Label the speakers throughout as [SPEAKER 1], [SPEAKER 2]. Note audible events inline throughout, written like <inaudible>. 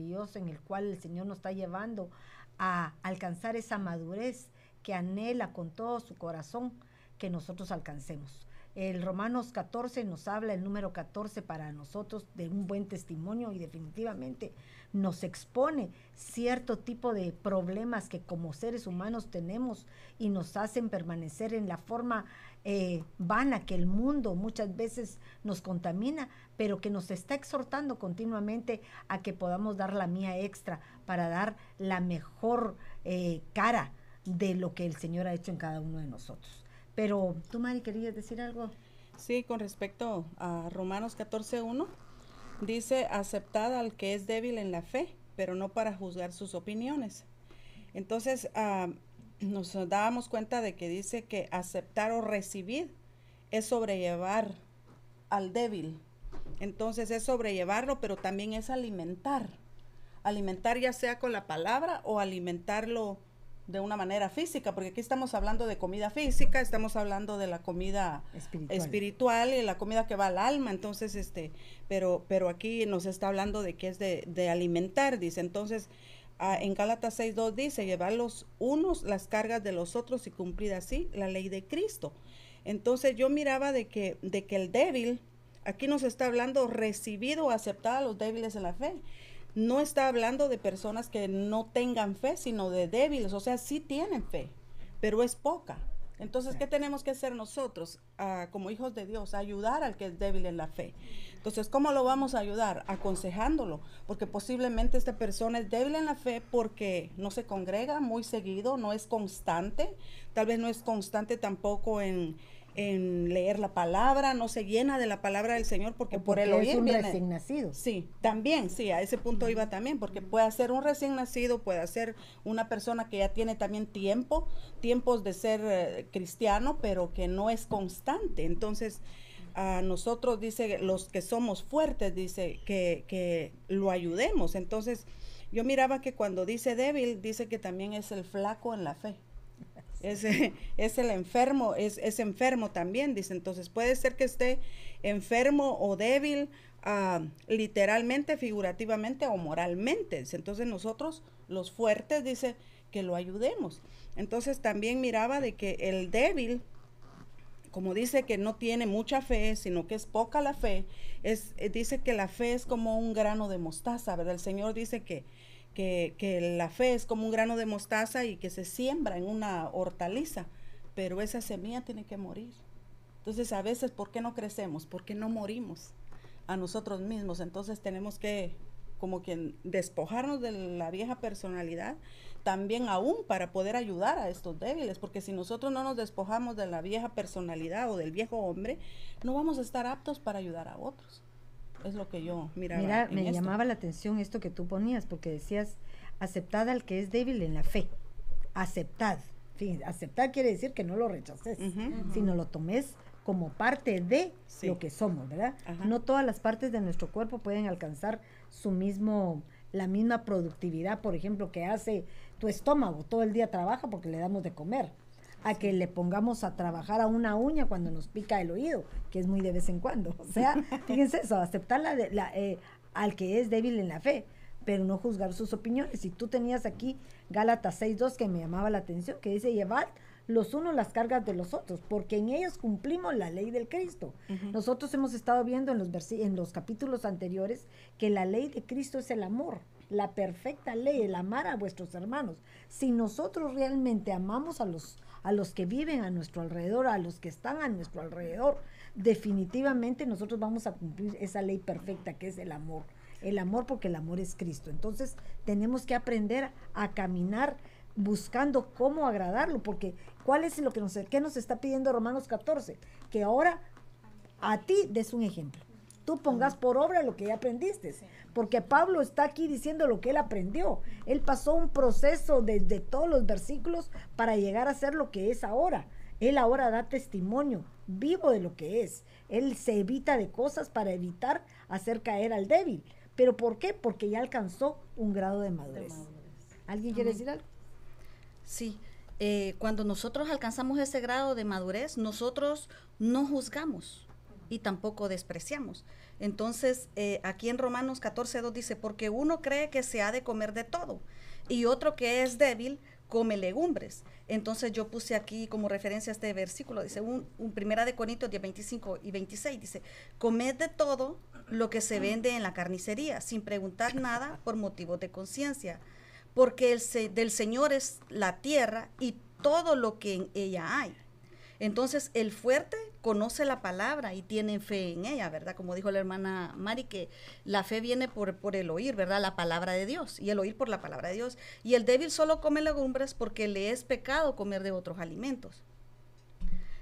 [SPEAKER 1] maravilloso en el cual el Señor nos está llevando a alcanzar esa madurez que anhela con todo su corazón que nosotros alcancemos. El Romanos 14 nos habla, el número 14 para nosotros, de un buen testimonio y definitivamente nos expone cierto tipo de problemas que como seres humanos tenemos y nos hacen permanecer en la forma eh, vana que el mundo muchas veces nos contamina, pero que nos está exhortando continuamente a que podamos dar la mía extra para dar la mejor eh, cara de lo que el Señor ha hecho en cada uno de nosotros. Pero tú, Mari, ¿querías decir algo?
[SPEAKER 2] Sí, con respecto a Romanos 14.1, dice, aceptad al que es débil en la fe, pero no para juzgar sus opiniones. Entonces, ah, nos dábamos cuenta de que dice que aceptar o recibir es sobrellevar al débil. Entonces es sobrellevarlo, pero también es alimentar. Alimentar ya sea con la palabra o alimentarlo de una manera física, porque aquí estamos hablando de comida física, estamos hablando de la comida espiritual, y la comida que va al alma, entonces, este, pero, pero aquí nos está hablando de que es de, de alimentar, dice, entonces, ah, en Gálatas 6.2 dice, llevar los unos las cargas de los otros y cumplir así la ley de Cristo. Entonces yo miraba de que, de que el débil, aquí nos está hablando recibido o aceptado a los débiles en la fe no está hablando de personas que no tengan fe, sino de débiles, o sea, sí tienen fe, pero es poca. Entonces, ¿qué tenemos que hacer nosotros ah, como hijos de Dios? Ayudar al que es débil en la fe. Entonces, ¿cómo lo vamos a ayudar? Aconsejándolo, porque posiblemente esta persona es débil en la fe porque no se congrega muy seguido, no es constante, tal vez no es constante tampoco en, en leer la palabra, no se llena de la palabra del Señor porque, por el oír
[SPEAKER 1] es un
[SPEAKER 2] viene,
[SPEAKER 1] recién nacido.
[SPEAKER 2] Sí, también, sí, a ese punto iba también, porque puede ser un recién nacido, puede ser una persona que ya tiene también tiempo, tiempos de ser eh, cristiano, pero que no es constante. Entonces, a nosotros dice, los que somos fuertes, dice, que, que lo ayudemos. Entonces, yo miraba que cuando dice débil, dice que también es el flaco en la fe es, <laughs> es el enfermo, es, es, enfermo también, dice. Entonces puede ser que esté enfermo o débil, ah, literalmente, figurativamente o moralmente. Entonces nosotros, los fuertes, dice, que lo ayudemos. Entonces también miraba de que el débil, como dice que no tiene mucha fe, sino que es poca la fe, es, eh, dice que la fe es como un grano de mostaza, ¿verdad? El Señor dice que que, la fe es como un grano de mostaza y que se siembra en una hortaliza, pero esa semilla tiene que morir. Entonces a veces, ¿por qué no crecemos? Porque no morimos a nosotros mismos. Entonces tenemos que como que despojarnos de la vieja personalidad, también aún para poder ayudar a estos débiles, porque si nosotros no nos despojamos de la vieja personalidad o del viejo hombre, no vamos a estar aptos para ayudar a otros. Es lo que yo miraba.
[SPEAKER 1] Mira, me llamaba la atención esto que tú ponías, porque decías, aceptad al que es débil en la fe. Aceptad. Fíjense, aceptar quiere decir que no lo rechaces, sino lo tomes como parte de lo que somos, ¿verdad? No todas las partes de nuestro cuerpo pueden alcanzar su mismo, la misma productividad, por ejemplo, que hace tu estómago, todo el día trabaja porque le damos de comer a que le pongamos a trabajar a una uña cuando nos pica el oído, que es muy de vez en cuando. O sea, <laughs> fíjense eso, aceptar la, la eh, al que es débil en la fe, pero no juzgar sus opiniones. Y tú tenías aquí Gálatas 6.2 que me llamaba la atención, que dice llevar los unos las cargas de los otros, porque en ellos cumplimos la ley del Cristo. Nosotros hemos estado viendo en los, en los capítulos anteriores que la ley de Cristo es el amor, la perfecta ley, el amar a vuestros hermanos. Si nosotros realmente amamos a los, a los que viven a nuestro alrededor, a los que están a nuestro alrededor, definitivamente nosotros vamos a cumplir esa ley perfecta que es el amor. El amor porque el amor es Cristo. Entonces tenemos que aprender a caminar buscando cómo agradarlo, porque ¿cuál es lo que nos, qué nos está pidiendo Romanos 14? Que ahora a ti des un ejemplo. Tú pongas por obra lo que ya aprendiste. Porque Pablo está aquí diciendo lo que él aprendió. Él pasó un proceso desde todos los versículos para llegar a ser lo que es ahora. Él ahora da testimonio vivo de lo que es. Él se evita de cosas para evitar hacer caer al débil. ¿Pero por qué? Porque ya alcanzó un grado de madurez. ¿Alguien quiere decir algo?
[SPEAKER 3] Sí, eh, cuando nosotros alcanzamos ese grado de madurez, nosotros no juzgamos y tampoco despreciamos. Entonces, eh, aquí en Romanos 14, 2 dice, porque uno cree que se ha de comer de todo y otro que es débil come legumbres. Entonces yo puse aquí como referencia este versículo, dice un, primera de Corintios 10, 25 y 26, dice, comed de todo lo que se vende en la carnicería, sin preguntar nada por motivo de conciencia, porque el, del Señor es la tierra y todo lo que en ella hay. Entonces el fuerte conoce la palabra y tiene fe en ella, ¿verdad? Como dijo la hermana Mari, que la fe viene por, por el oír, ¿verdad? La palabra de Dios y el oír por la palabra de Dios. Y el débil solo come legumbres porque le es pecado comer de otros alimentos.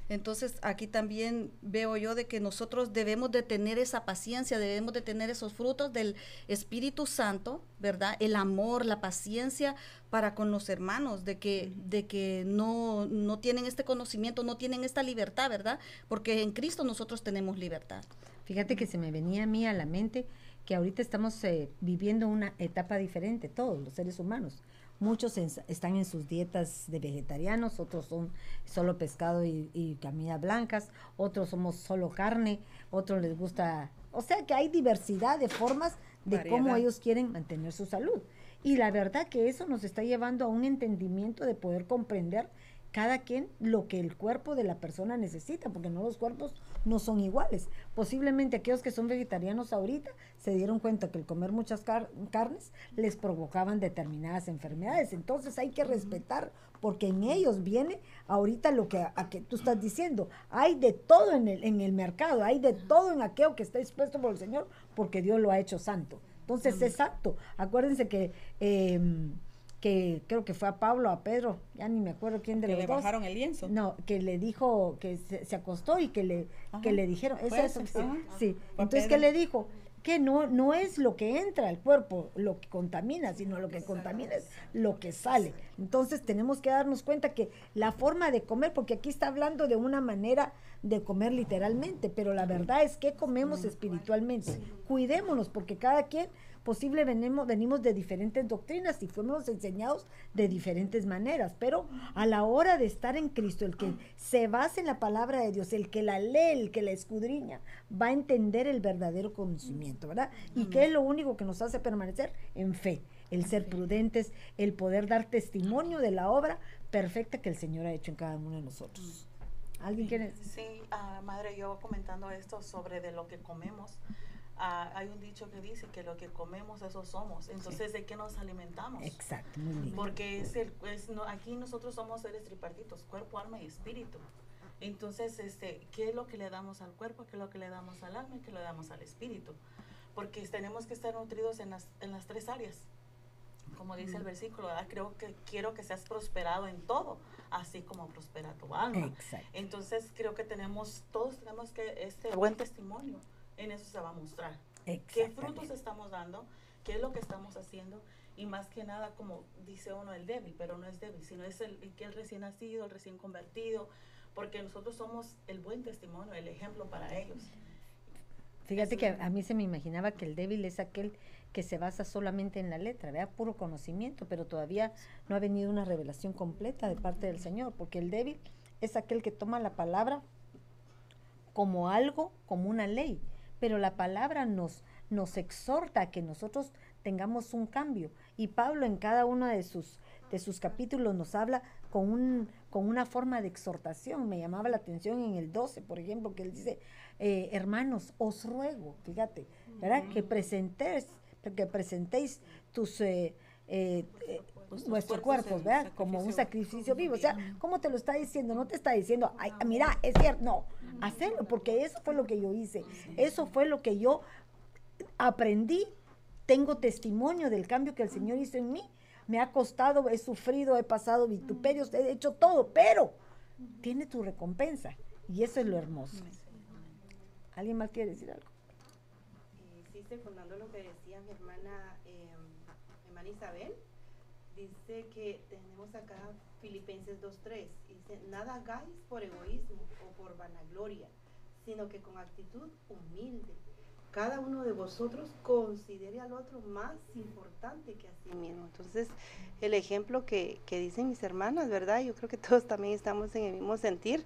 [SPEAKER 3] Entonces aquí también veo yo de que nosotros debemos de tener esa paciencia, debemos de tener esos frutos del Espíritu Santo, ¿verdad? El amor, la paciencia para con los hermanos, de que, de que no, no tienen este conocimiento, no tienen esta libertad, ¿verdad? Porque en Cristo nosotros tenemos libertad.
[SPEAKER 1] Fíjate que se me venía a mí a la mente que ahorita estamos eh, viviendo una etapa diferente, todos los seres humanos. Muchos están en sus dietas de vegetarianos, otros son solo pescado y, y blancas, otros somos solo carne, otros les gusta, o sea que hay diversidad de formas de cómo ellos quieren mantener su salud. Y la verdad que eso nos está llevando a un entendimiento de poder comprender cada quien lo que el cuerpo de la persona necesita, porque no los cuerpos no son iguales. Posiblemente aquellos que son vegetarianos ahorita se dieron cuenta que el comer muchas carnes les provocaban determinadas enfermedades. Entonces hay que respetar, porque en ellos viene ahorita lo que, a que tú estás diciendo. Hay de todo en el, en el mercado, hay de todo en aquello que está dispuesto por el Señor, porque Dios lo ha hecho santo. Entonces, exacto. Acuérdense que... Eh, que creo que fue a Pablo, a Pedro, ya ni me acuerdo quién de
[SPEAKER 2] que
[SPEAKER 1] los
[SPEAKER 2] le bajaron el lienzo.
[SPEAKER 1] No, que le dijo que se, acostó y que le, que le dijeron, ¿es eso? Sí. Entonces, ¿qué le dijo? Que no, no es lo que entra al cuerpo lo que contamina, sino lo que contamina es lo que sale. Entonces tenemos que darnos cuenta que la forma de comer, porque aquí está hablando de una manera de comer literalmente, pero la verdad es que comemos espiritualmente. Cuidémonos, porque cada quien posible venimos, venimos de diferentes doctrinas y fuimos enseñados de diferentes maneras, pero a la hora de estar en Cristo, el que se basa en la palabra de Dios, el que la lee, el que la escudriña, va a entender el verdadero conocimiento, ¿verdad? Y que es lo único que nos hace permanecer en fe, el ser prudentes, el poder dar testimonio de la obra perfecta que el Señor ha hecho en cada uno de nosotros. ¿Alguien quiere?
[SPEAKER 4] Sí, ah, madre, yo comentando esto sobre de lo que comemos. Ah, hay un dicho que dice que lo que comemos, eso somos. Entonces, ¿de qué nos alimentamos?
[SPEAKER 1] Exacto,
[SPEAKER 4] Porque es el, no, aquí nosotros somos seres tripartitos, cuerpo, alma y espíritu. Entonces, este, ¿qué es lo que le damos al cuerpo? ¿Qué es lo que le damos al alma? ¿Y qué le damos al espíritu? Porque tenemos que estar nutridos en las, en las tres áreas. Como dice el versículo, creo que quiero que seas prosperado en todo, así como prospera tu alma. Exacto. Entonces, creo que tenemos, todos tenemos que este buen testimonio en eso se va a mostrar. ¿Qué frutos estamos dando? ¿Qué es lo que estamos haciendo? Y más que nada, como dice uno, el débil, pero no es débil, sino es el, que el recién nacido, el recién convertido, porque nosotros somos el buen testimonio, el ejemplo para ellos.
[SPEAKER 1] Fíjate que a mí se me imaginaba que el débil es aquel que se basa solamente en la letra, vea puro conocimiento, pero todavía no ha venido una revelación completa de parte del Señor, porque el débil es aquel que toma la palabra como algo, como una ley, pero la palabra nos, nos exhorta a que nosotros tengamos un cambio. Y Pablo en cada uno de sus, de sus capítulos nos habla con, un, con una forma de exhortación. Me llamaba la atención en el 12, por ejemplo, que él dice, eh, hermanos, os ruego, fíjate, ¿verdad? Que presentéis, que presentéis tus... Eh, eh, nuestros cuerpos, ¿verdad? Como un sacrificio vivo. O sea, ¿cómo te lo está diciendo? No te está diciendo, ay, mira, es cierto, no, hacerlo, porque eso fue lo que yo hice, eso fue lo que yo aprendí, tengo testimonio del cambio que el Señor hizo en mí, me ha costado, he sufrido, he pasado vituperios, he hecho todo, pero tiene tu recompensa y eso es lo hermoso. ¿Alguien más quiere decir algo?
[SPEAKER 5] Sí, secundando lo que decía mi hermana, eh, hermana Isabel, dice que tenemos acá Filipenses 2.3, dice, nada hagáis por egoísmo o por vanagloria, sino que con actitud humilde. Cada uno de vosotros considere al otro más importante que a sí mismo. Entonces, el ejemplo que, que dicen mis hermanas, ¿verdad? Yo creo que todos también estamos en el mismo sentir,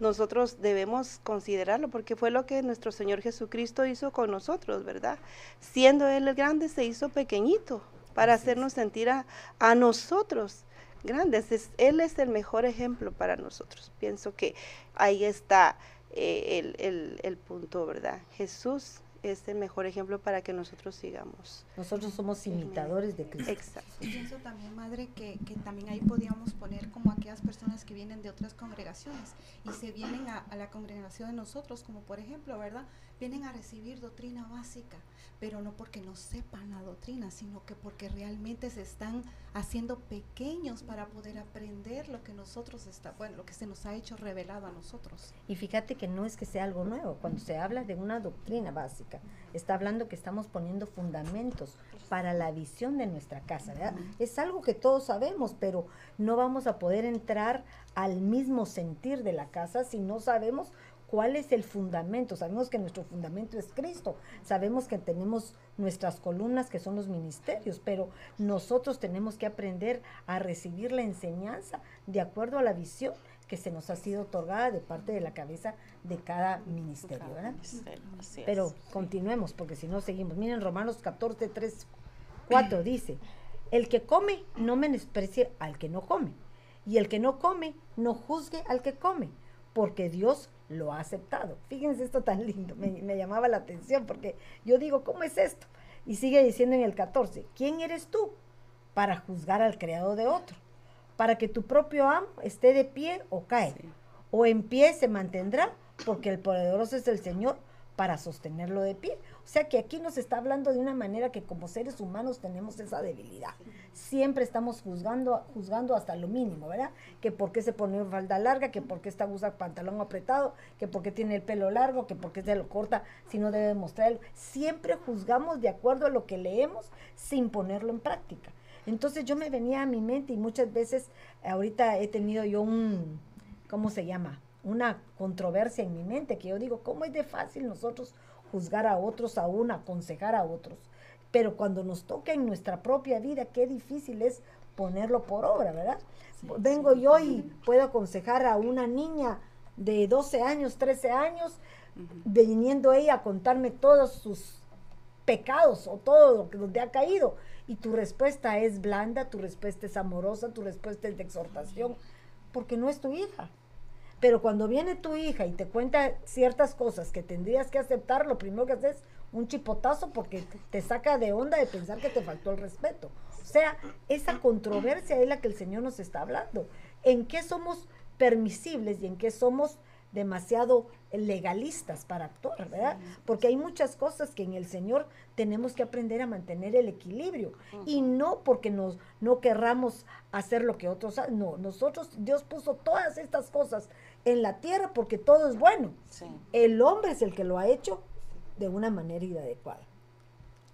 [SPEAKER 5] nosotros debemos considerarlo porque fue lo que nuestro Señor Jesucristo hizo con nosotros, ¿verdad? Siendo Él el grande, se hizo pequeñito para hacernos sentir a, a nosotros grandes. él es el mejor ejemplo para nosotros. Pienso que ahí está eh, el, el, el punto, ¿verdad? Jesús es el mejor ejemplo para que nosotros sigamos.
[SPEAKER 1] Nosotros somos imitadores de Cristo.
[SPEAKER 5] Exacto.
[SPEAKER 6] Pienso también, madre, que, que, también ahí podíamos poner como aquellas personas que vienen de otras congregaciones y se vienen a, a la congregación de nosotros, como por ejemplo, ¿verdad? Vienen a recibir doctrina básica pero no porque no sepan la doctrina, sino que porque realmente se están haciendo pequeños para poder aprender lo que nosotros está, bueno, lo que se nos ha hecho revelado a nosotros.
[SPEAKER 1] Y fíjate que no es que sea algo nuevo, cuando se habla de una doctrina básica, está hablando que estamos poniendo fundamentos para la visión de nuestra casa, ¿verdad? Es algo que todos sabemos, pero no vamos a poder entrar al mismo sentir de la casa si no sabemos ¿Cuál es el fundamento? Sabemos que nuestro fundamento es Cristo, sabemos que tenemos nuestras columnas que son los ministerios, pero nosotros tenemos que aprender a recibir la enseñanza de acuerdo a la visión que se nos ha sido otorgada de parte de la cabeza de cada ministerio, ¿verdad? Pero continuemos, porque si no seguimos. Miren, Romanos 14, 3, 4 dice, el que come no menosprecie al que no come, y el que no come no juzgue al que come, porque Dios lo ha aceptado. Fíjense esto tan lindo, me, llamaba la atención porque yo digo, ¿cómo es esto? Y sigue diciendo en el 14, ¿quién eres tú para juzgar al creado de otro? Para que tu propio amo esté de pie o cae, o en pie se mantendrá, porque el poderoso es el Señor para sostenerlo de pie. O sea que aquí nos está hablando de una manera que como seres humanos tenemos esa debilidad. Siempre estamos juzgando, juzgando hasta lo mínimo, ¿verdad? Que por qué se pone falda larga, que por qué está usa pantalón apretado, que por qué tiene el pelo largo, que por qué se lo corta si no debe mostrarlo. Siempre juzgamos de acuerdo a lo que leemos sin ponerlo en práctica. Entonces yo me venía a mi mente y muchas veces ahorita he tenido yo un, ¿cómo se llama? Una controversia en mi mente que yo digo, ¿cómo es de fácil nosotros juzgar a otros, aún aconsejar a otros. Pero cuando nos toca en nuestra propia vida, qué difícil es ponerlo por obra, ¿verdad? Vengo yo y puedo aconsejar a una niña de 12 años, 13 años, viniendo ella a contarme todos sus pecados o todo lo que donde ha caído. Y tu respuesta es blanda, tu respuesta es amorosa, tu respuesta es de exhortación, porque no es tu hija. Pero cuando viene tu hija y te cuenta ciertas cosas que tendrías que aceptar, lo primero que haces es un chipotazo porque te saca de onda de pensar que te faltó el respeto. O sea, esa controversia es la que el Señor nos está hablando. ¿En qué somos permisibles y en qué somos demasiado legalistas para actuar, ¿verdad? Porque hay muchas cosas que en el Señor tenemos que aprender a mantener el equilibrio y no porque nos no querramos hacer lo que otros hacen, no, nosotros Dios puso todas estas cosas en la tierra porque todo es bueno. El hombre es el que lo ha hecho de una manera inadecuada.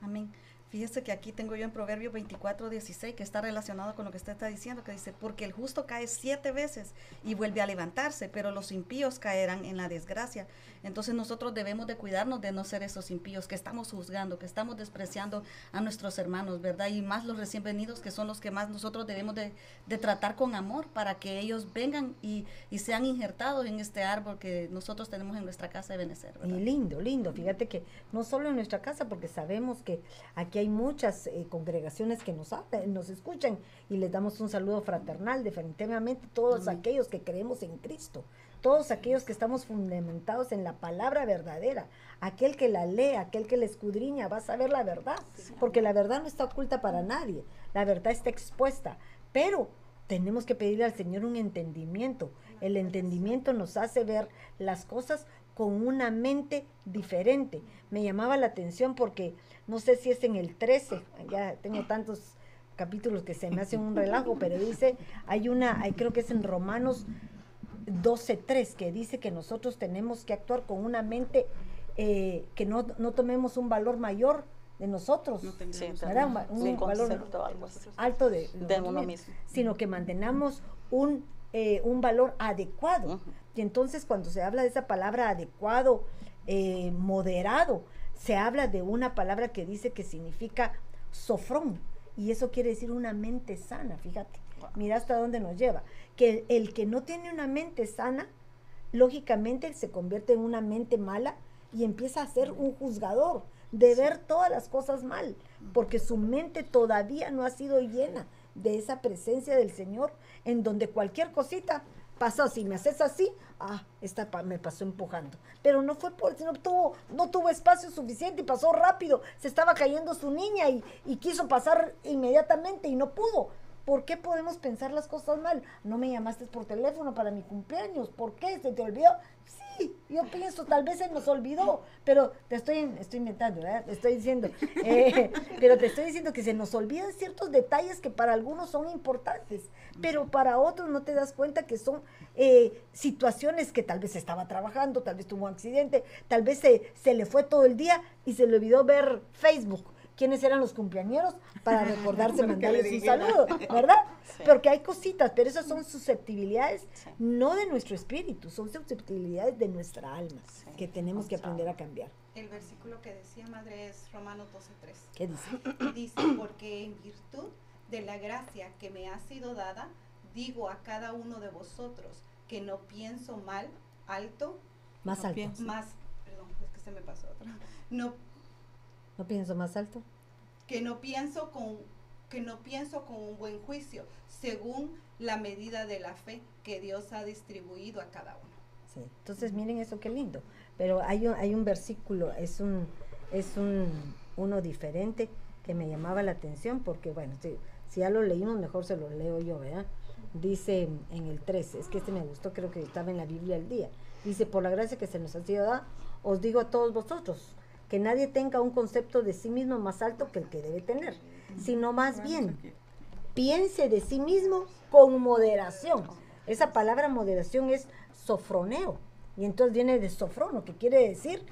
[SPEAKER 3] Amén. Fíjese que aquí tengo yo en Proverbio 24, 16, que está relacionado con lo que usted está diciendo, que dice, porque el justo cae siete veces y vuelve a levantarse, pero los impíos caerán en la desgracia. Entonces nosotros debemos de cuidarnos de no ser esos impíos que estamos juzgando, que estamos despreciando a nuestros hermanos, ¿verdad? Y más los recién venidos, que son los que más nosotros debemos de, tratar con amor para que ellos vengan y, sean injertados en este árbol que nosotros tenemos en nuestra casa de Benecer.
[SPEAKER 1] Y lindo, lindo. Fíjate que no solo en nuestra casa, porque sabemos que aquí hay muchas eh, congregaciones que nos, nos escuchan y les damos un saludo fraternal, definitivamente todos aquellos que creemos en Cristo, todos aquellos que estamos fundamentados en la palabra verdadera, aquel que la lee, aquel que la escudriña, va a saber la verdad, porque la verdad no está oculta para nadie, la verdad está expuesta, pero tenemos que pedirle al Señor un entendimiento. El entendimiento nos hace ver las cosas con una mente diferente. Me llamaba la atención porque no sé si es en el 13, ya tengo tantos capítulos que se me hacen un relajo, pero dice, hay una, hay, creo que es en Romanos 12.3, que dice que nosotros tenemos que actuar con una mente eh, que no, no, tomemos un valor mayor de nosotros,
[SPEAKER 7] no sí,
[SPEAKER 1] un, valor alto de, uno mismo, sino que mantenamos un, eh, un valor adecuado. Y entonces cuando se habla de esa palabra adecuado, eh, moderado, se habla de una palabra que dice que significa sofrón. Y eso quiere decir una mente sana, fíjate. Mira hasta dónde nos lleva. Que el, que no tiene una mente sana lógicamente se convierte en una mente mala y empieza a ser un juzgador, de ver todas las cosas mal, porque su mente todavía no ha sido llena de esa presencia del Señor, en donde cualquier cosita pasó, si me haces así, ah, esta pa- me pasó empujando. Pero no fue por, no tuvo, no tuvo espacio suficiente y pasó rápido, se estaba cayendo su niña y, y quiso pasar inmediatamente y no pudo. ¿Por qué podemos pensar las cosas mal? No me llamaste por teléfono para mi cumpleaños. ¿Por qué? ¿Se te olvidó? Sí, yo pienso, tal vez se nos olvidó, pero te estoy, estoy inventando, ¿verdad? Te estoy diciendo, <laughs> eh, pero te estoy diciendo que se nos olvidan ciertos detalles que para algunos son importantes, pero para otros no te das cuenta que son eh, situaciones que tal vez estaba trabajando, tal vez tuvo un accidente, tal vez se, se le fue todo el día y se le olvidó ver Facebook. ¿Quiénes eran los cumpleañeros? Para <laughs> recordarse mandarles un saludo, ¿verdad?
[SPEAKER 4] Sí.
[SPEAKER 1] Porque hay cositas, pero esas son susceptibilidades no de nuestro espíritu, son susceptibilidades de nuestra alma
[SPEAKER 4] Sí.
[SPEAKER 1] que tenemos que aprender a cambiar.
[SPEAKER 6] El versículo que decía madre es Romanos 12:3.
[SPEAKER 1] ¿Qué dice?
[SPEAKER 6] Dice, porque en virtud de la gracia que me ha sido dada, digo a cada uno de vosotros que no pienso mal, alto,
[SPEAKER 1] Más
[SPEAKER 2] No
[SPEAKER 1] alto.
[SPEAKER 2] pienso.
[SPEAKER 6] más, perdón, es que se me pasó otra, no,
[SPEAKER 1] ¿No pienso más alto?
[SPEAKER 6] Que no pienso con que no pienso con un buen juicio, según la medida de la fe que Dios ha distribuido a cada uno.
[SPEAKER 1] Sí. Entonces, miren eso qué lindo. Pero hay un, hay un versículo, es un, es un uno diferente que me llamaba la atención porque, bueno, si, ya lo leímos, mejor se lo leo yo, ¿verdad? Dice en el 13, es que este me gustó, creo que estaba en la Biblia al día. Dice, por la gracia que se nos ha sido dada, os digo a todos vosotros, que nadie tenga un concepto de sí mismo más alto que el que debe tener, sino más bien piense de sí mismo con moderación. Esa palabra moderación es sofroneo. Y entonces viene de sofrono, que quiere decir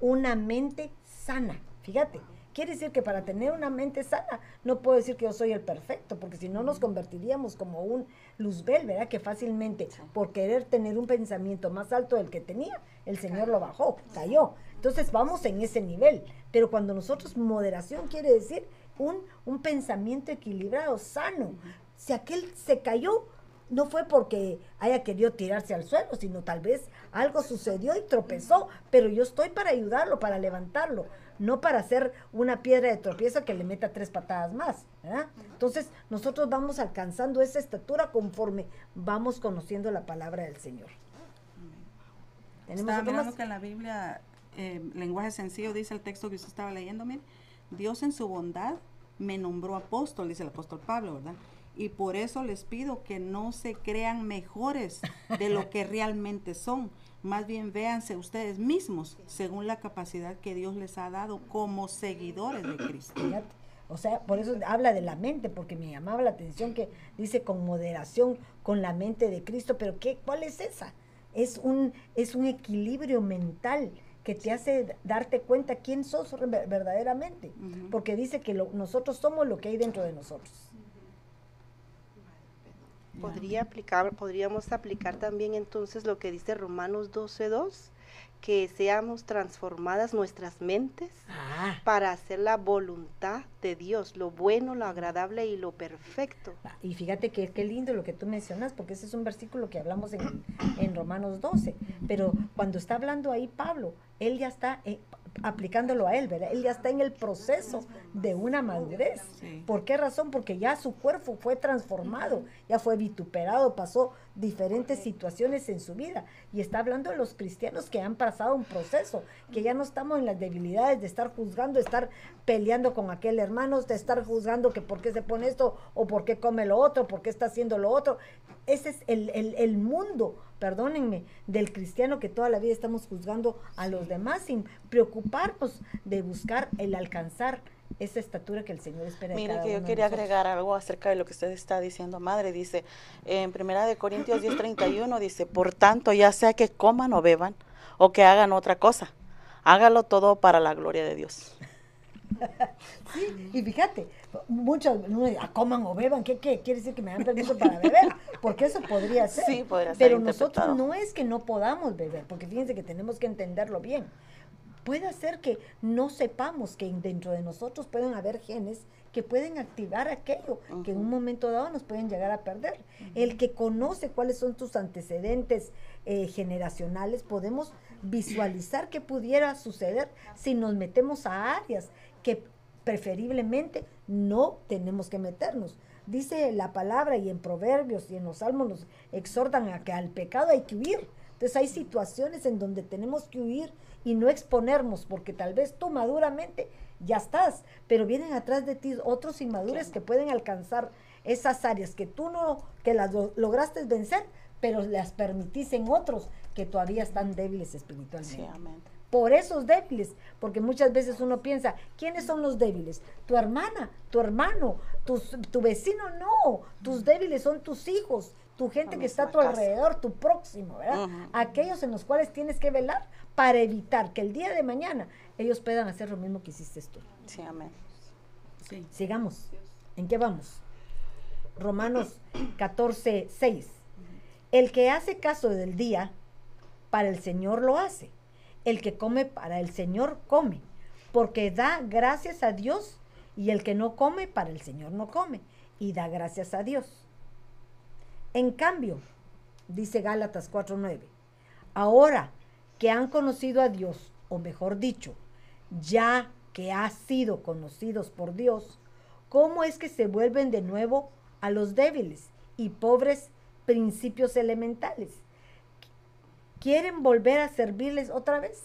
[SPEAKER 1] una mente sana. Fíjate, quiere decir que para tener una mente sana, no puedo decir que yo soy el perfecto, porque si no nos convertiríamos como un Luzbel, ¿verdad? Que fácilmente, por querer tener un pensamiento más alto del que tenía, el Señor lo bajó, cayó. Entonces vamos en ese nivel. Pero cuando nosotros moderación quiere decir un, un pensamiento equilibrado, sano. Si aquel se cayó, no fue porque haya querido tirarse al suelo, sino tal vez algo sucedió y tropezó, pero yo estoy para ayudarlo, para levantarlo, no para hacer una piedra de tropiezo que le meta tres patadas más. ¿verdad? Entonces nosotros vamos alcanzando esa estatura conforme vamos conociendo la palabra del Señor. ¿Tenemos
[SPEAKER 2] mirando que en la Biblia, eh, lenguaje sencillo, dice el texto que usted estaba leyendo, mire, Dios en su bondad me nombró apóstol, dice el apóstol Pablo, ¿verdad? Y por eso les pido que no se crean mejores de lo que realmente son. Más bien véanse ustedes mismos según la capacidad que Dios les ha dado como seguidores de Cristo.
[SPEAKER 1] O sea, por eso habla de la mente, porque me llamaba la atención que dice con moderación, con la mente de Cristo, pero ¿qué, ¿cuál es esa? Es un, es un equilibrio mental que te hace darte cuenta quién sos verdaderamente, porque dice que lo- nosotros somos lo que hay dentro de nosotros.
[SPEAKER 5] Podría aplicar, podríamos aplicar también entonces lo que dice Romanos 12.2, que seamos transformadas nuestras mentes
[SPEAKER 1] Ah,
[SPEAKER 5] para hacer la voluntad de Dios, lo bueno, lo agradable y lo perfecto.
[SPEAKER 1] y fíjate que qué lindo lo que tú mencionas, porque ese es un versículo que hablamos en, en Romanos 12, pero cuando está hablando ahí Pablo, él ya está eh, aplicándolo a él, ¿verdad? Él ya está en el proceso de una madurez.
[SPEAKER 2] Sí.
[SPEAKER 1] ¿Por qué razón? Porque ya su cuerpo fue transformado, ya fue vituperado, pasó diferentes situaciones en su vida. Y está hablando de los cristianos que han pasado un proceso, que ya no estamos en las debilidades de estar juzgando, de estar peleando con aquel hermano, de estar juzgando que por qué se pone esto o por qué come lo otro, por qué está haciendo lo otro. Ese es el, el- el mundo, perdónenme, del cristiano que toda la vida estamos juzgando a los demás sin preocuparnos de buscar el alcanzar esa estatura que el Señor espera de
[SPEAKER 4] Mira
[SPEAKER 1] cada
[SPEAKER 4] que yo
[SPEAKER 1] uno
[SPEAKER 4] quería agregar algo acerca de lo que usted está diciendo, madre. Dice, en Primera de Corintios 10:31 dice, por tanto, ya sea que coman o beban o que hagan otra cosa, hágalo todo para la gloria de Dios. <laughs>
[SPEAKER 1] Sí, y fíjate, muchos no, ah, coman o beban, ¿qué, ¿qué? Quiere decir que me dan permiso para beber, porque eso podría <laughs> ser.
[SPEAKER 4] Sí, podría ser
[SPEAKER 1] Pero nosotros no es que no podamos beber, porque fíjense que tenemos que entenderlo bien. puede ser que no sepamos que dentro de nosotros pueden haber genes que pueden activar aquello que en un momento dado nos pueden llegar a perder. El que conoce cuáles son tus antecedentes eh, generacionales, podemos visualizar qué pudiera suceder si nos metemos a áreas que preferiblemente no tenemos que meternos. Dice la palabra y en proverbios y en los salmos nos exhortan a que al pecado hay que huir. Entonces hay situaciones en donde tenemos que huir y no exponernos porque tal vez tú maduramente ya estás, pero vienen atrás de ti otros inmadures que pueden alcanzar esas áreas que tú no, que las lograste vencer, pero las permitís en otros que todavía están débiles espiritualmente. Por esos débiles, porque muchas veces uno piensa, ¿quiénes son los débiles? Tu hermana, tu hermano, tu vecino, no, tus débiles son tus hijos, tu gente que está a tu alrededor, tu próximo, ¿verdad? Aquellos en los cuales tienes que velar para evitar que el día de mañana ellos puedan hacer lo mismo que hiciste tú.
[SPEAKER 4] Sí, amén.
[SPEAKER 1] Sí. Sigamos. ¿En qué vamos? Romanos <clears throat> 14, 6. El que hace caso del día, para el Señor lo hace. El que come para el Señor come, porque da gracias a Dios, y el que no come para el Señor no come, y da gracias a Dios. En cambio, dice Gálatas 4:9, ahora que han conocido a Dios, o mejor dicho, ya que ha sido conocidos por Dios, ¿cómo es que se vuelven de nuevo a los débiles y pobres principios elementales? ¿Quieren volver a servirles otra vez?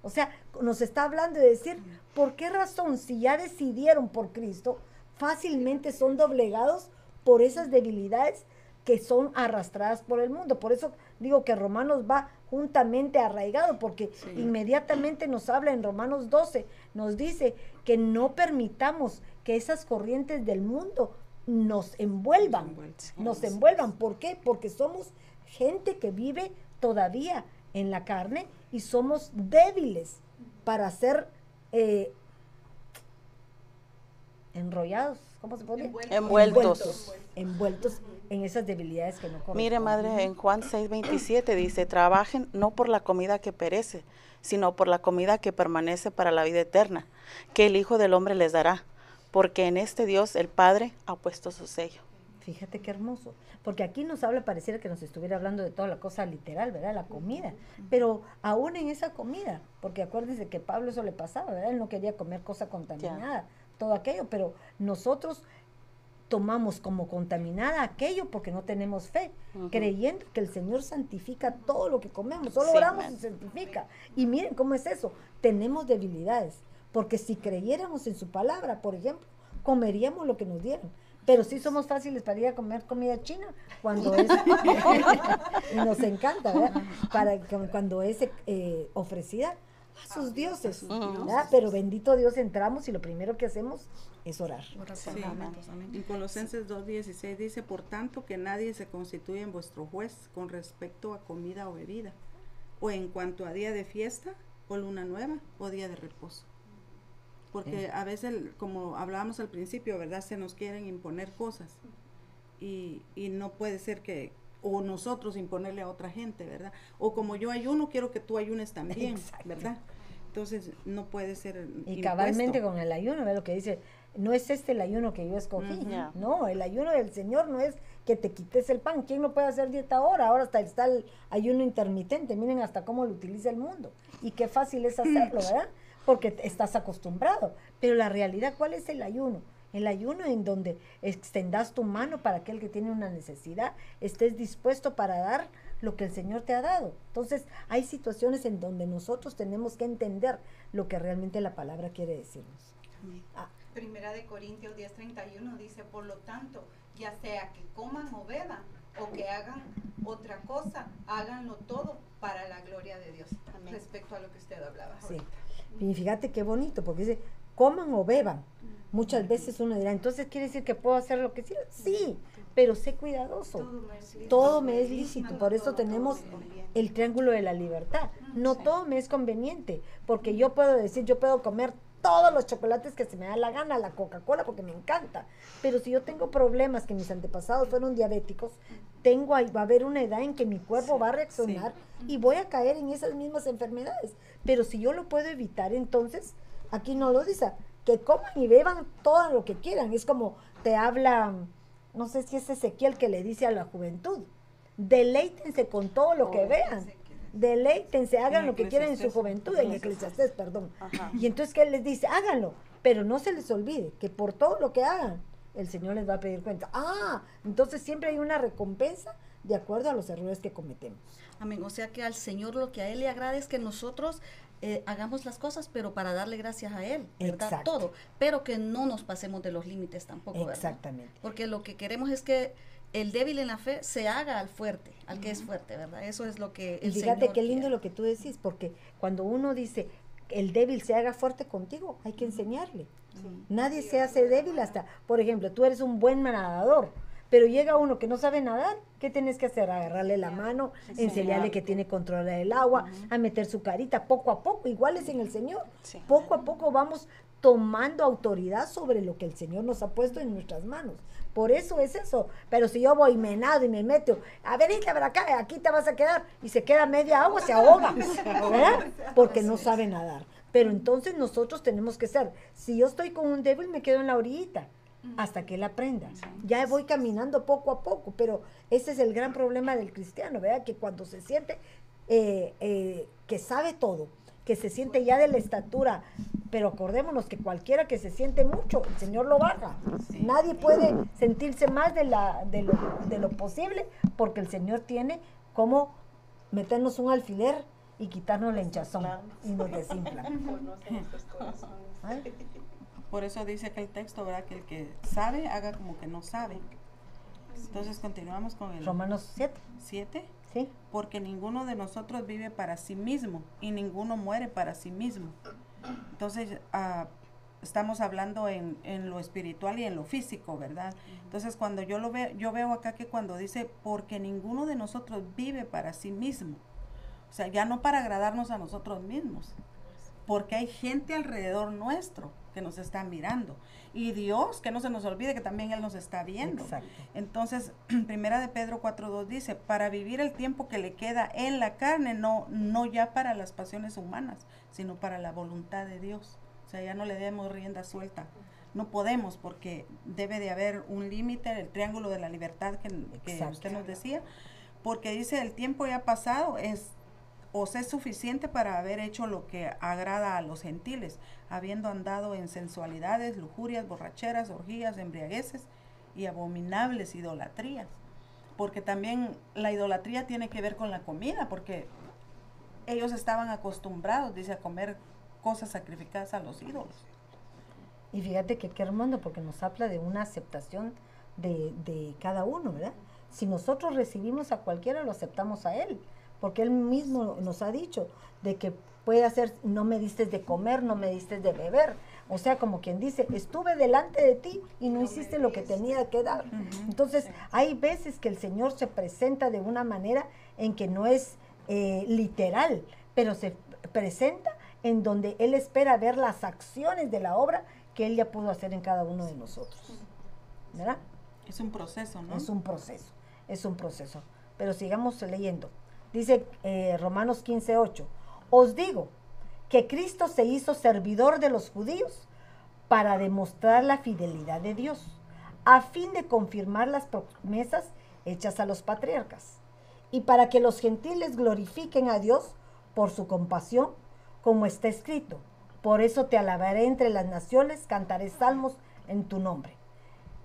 [SPEAKER 1] O sea, nos está hablando de decir, ¿por qué razón si ya decidieron por Cristo, fácilmente son doblegados por esas debilidades que son arrastradas por el mundo? Por eso digo que Romanos va juntamente arraigado, porque inmediatamente nos habla en Romanos 12, nos dice que no permitamos que esas corrientes del mundo nos envuelvan, nos envuelvan. ¿Por qué? Porque somos gente que vive todavía en la carne y somos débiles para ser eh, enrollados, ¿cómo se puede?
[SPEAKER 4] Envueltos.
[SPEAKER 1] Envueltos en esas debilidades que no corresponden.
[SPEAKER 4] Mire, madre, en Juan 6:27 dice, trabajen no por la comida que perece, sino por la comida que permanece para la vida eterna, que el Hijo del Hombre les dará, porque en este Dios el Padre ha puesto su sello.
[SPEAKER 1] Fíjate qué hermoso, porque aquí nos habla, pareciera que nos estuviera hablando de toda la cosa literal, ¿verdad? La comida, pero aún en esa comida, porque acuérdense que Pablo eso le pasaba, ¿verdad? Él no quería comer cosa contaminada, todo aquello, pero nosotros tomamos como contaminada aquello porque no tenemos fe, creyendo que el Señor santifica todo lo que comemos, solo oramos y santifica. Y miren cómo es eso, tenemos debilidades, porque si creyéramos en su palabra, por ejemplo, comeríamos lo que nos dieran. Pero sí somos fáciles para ir a comer comida china cuando es <laughs> <laughs> y nos encanta, ¿verdad? Para cuando es eh, ofrecida a sus dioses, Pero bendito Dios entramos y lo primero que hacemos es orar.
[SPEAKER 2] En Colosenses 2.16 dice, por tanto que nadie se constituye en vuestro juez con respecto a comida o bebida, o en cuanto a día de fiesta, o luna nueva, o día de reposo. Porque a veces, como hablábamos al principio, ¿verdad? Se nos quieren imponer cosas. Y, y no puede ser que, o nosotros imponerle a otra gente, ¿verdad? O como yo ayuno, quiero que tú ayunes también, ¿verdad? Entonces no puede ser.
[SPEAKER 1] Y cabalmente con el ayuno, ¿verdad? Lo que dice, no es este el ayuno que yo escogí. No, el ayuno del Señor no es que te quites el pan. ¿Quién no puede hacer dieta ahora? Ahora hasta está el ayuno intermitente. Miren hasta cómo lo utiliza el mundo. Y qué fácil es <laughs> hacerlo, ¿verdad? Porque estás acostumbrado. Pero la realidad, ¿cuál es el ayuno? El ayuno en donde extendas tu mano para aquel que tiene una necesidad, estés dispuesto para dar lo que el Señor te ha dado. Entonces, hay situaciones en donde nosotros tenemos que entender lo que realmente la palabra quiere decirnos.
[SPEAKER 6] Ah. Primera de Corintios 10:31 dice, por lo tanto, ya sea que coman o beban o que hagan otra cosa, háganlo todo para la gloria de Dios. Respecto a lo que usted hablaba.
[SPEAKER 1] Sí. Y fíjate qué bonito, porque dice, coman o beban. Muchas veces uno dirá, entonces quiere decir que puedo hacer lo que quiera. Sí, pero sé cuidadoso. Todo me es lícito. Por eso tenemos el triángulo de la libertad. No todo me es conveniente, porque yo puedo decir, yo puedo comer todos los chocolates que se me da la gana, la Coca-Cola, porque me encanta. Pero si yo tengo problemas que mis antepasados fueron diabéticos, tengo ahí, va a haber una edad en que mi cuerpo va a reaccionar y voy a caer en esas mismas enfermedades. Pero si yo lo puedo evitar, entonces, aquí no lo dice, que coman y beban todo lo que quieran. Es como te habla, no sé si es Ezequiel que le dice a la juventud, deleítense con todo lo que vean. Deleítense, hagan
[SPEAKER 2] En
[SPEAKER 1] lo que quieran en su juventud, en Eclesiastés, perdón.
[SPEAKER 4] Ajá.
[SPEAKER 1] Y entonces, ¿qué les dice? Háganlo, pero no se les olvide que por todo lo que hagan, el Señor les va a pedir cuenta. Ah, entonces siempre hay una recompensa de acuerdo a los errores que cometemos.
[SPEAKER 3] Amén. O sea que al Señor lo que a Él le agrada es que nosotros eh, hagamos las cosas, pero para darle gracias a Él, ¿verdad?
[SPEAKER 1] Exacto.
[SPEAKER 3] Todo. Pero que no nos pasemos de los límites tampoco, ¿verdad?
[SPEAKER 1] Exactamente.
[SPEAKER 3] Porque lo que queremos es que el débil en la fe se haga al fuerte, al que es fuerte, ¿verdad? Eso es lo que
[SPEAKER 1] Y
[SPEAKER 3] el
[SPEAKER 1] fíjate
[SPEAKER 3] Señor
[SPEAKER 1] qué lindo
[SPEAKER 3] quiere.
[SPEAKER 1] lo que tú decís, porque cuando uno dice el débil se haga fuerte contigo, hay que enseñarle. Nadie se hace débil hasta, por ejemplo, tú eres un buen nadador, pero llega uno que no sabe nadar, ¿qué tienes que hacer? Agarrarle la mano, enseñarle que tiene control del agua, a meter su carita poco a poco, igual es en el Señor.
[SPEAKER 4] Sí.
[SPEAKER 1] Poco a poco vamos tomando autoridad sobre lo que el Señor nos ha puesto en nuestras manos. Por eso es eso. Pero si yo voy y me nado y me meto, a ver, venite para acá, aquí te vas a quedar, y se queda media agua, se ahoga, <laughs> ¿verdad? Porque no sabe nadar. Pero entonces nosotros tenemos que ser, si yo estoy con un débil, me quedo en la orillita hasta que él aprenda. Ya voy caminando poco a poco, pero ese es el gran problema del cristiano, ¿verdad? Que cuando se siente eh, eh, que sabe todo, que se siente ya de la estatura, pero acordémonos que cualquiera que se siente mucho, el Señor lo baja. Nadie puede sentirse más de, la, de, lo, de lo posible porque el Señor tiene como meternos un alfiler y quitarnos la hinchazón y nos desinfla. <laughs> ¿Ay?
[SPEAKER 2] Por eso dice que el texto, ¿verdad? Que el que sabe haga como que no sabe. Entonces continuamos con el
[SPEAKER 1] Romanos 7,
[SPEAKER 2] 7.
[SPEAKER 1] ¿Sí?
[SPEAKER 2] Porque ninguno de nosotros vive para sí mismo y ninguno muere para sí mismo. Entonces, ah, estamos hablando en, en lo espiritual y en lo físico, ¿verdad? Entonces, cuando yo lo veo, yo veo acá que cuando dice, porque ninguno de nosotros vive para sí mismo, o sea, ya no para agradarnos a nosotros mismos, porque hay gente alrededor nuestro que nos está mirando. Y Dios, que no se nos olvide que también Él nos está viendo.
[SPEAKER 1] Exacto.
[SPEAKER 2] Entonces, <clears throat> primera de Pedro 4.2 dice, para vivir el tiempo que le queda en la carne, no, no ya para las pasiones humanas, sino para la voluntad de Dios. O sea, ya no le demos rienda suelta. No podemos porque debe de haber un límite, el triángulo de la libertad que, que usted nos decía, porque dice, el tiempo ya pasado es os es suficiente para haber hecho lo que agrada a los gentiles, habiendo andado en sensualidades, lujurias, borracheras, orgías, embriagueces y abominables idolatrías. Porque también la idolatría tiene que ver con la comida, porque ellos estaban acostumbrados, dice, a comer cosas sacrificadas a los ídolos.
[SPEAKER 1] Y fíjate que qué hermoso, porque nos habla de una aceptación de, de cada uno, ¿verdad? Si nosotros recibimos a cualquiera, lo aceptamos a él, porque él mismo nos ha dicho de que puede hacer, no me diste de comer, no me diste de beber. O sea, como quien dice, estuve delante de ti y no hiciste lo que tenía que dar. Entonces, hay veces que el Señor se presenta de una manera en que no es eh, literal, pero se presenta en donde Él espera ver las acciones de la obra que Él ya pudo hacer en cada uno de nosotros. ¿Verdad?
[SPEAKER 2] Es un proceso, ¿no?
[SPEAKER 1] Es un proceso, es un proceso. Pero sigamos leyendo. Dice eh, Romanos 15, 8. Os digo que Cristo se hizo servidor de los judíos para demostrar la fidelidad de Dios, a fin de confirmar las promesas hechas a los patriarcas, y para que los gentiles glorifiquen a Dios por su compasión, como está escrito. Por eso te alabaré entre las naciones, cantaré salmos en tu nombre.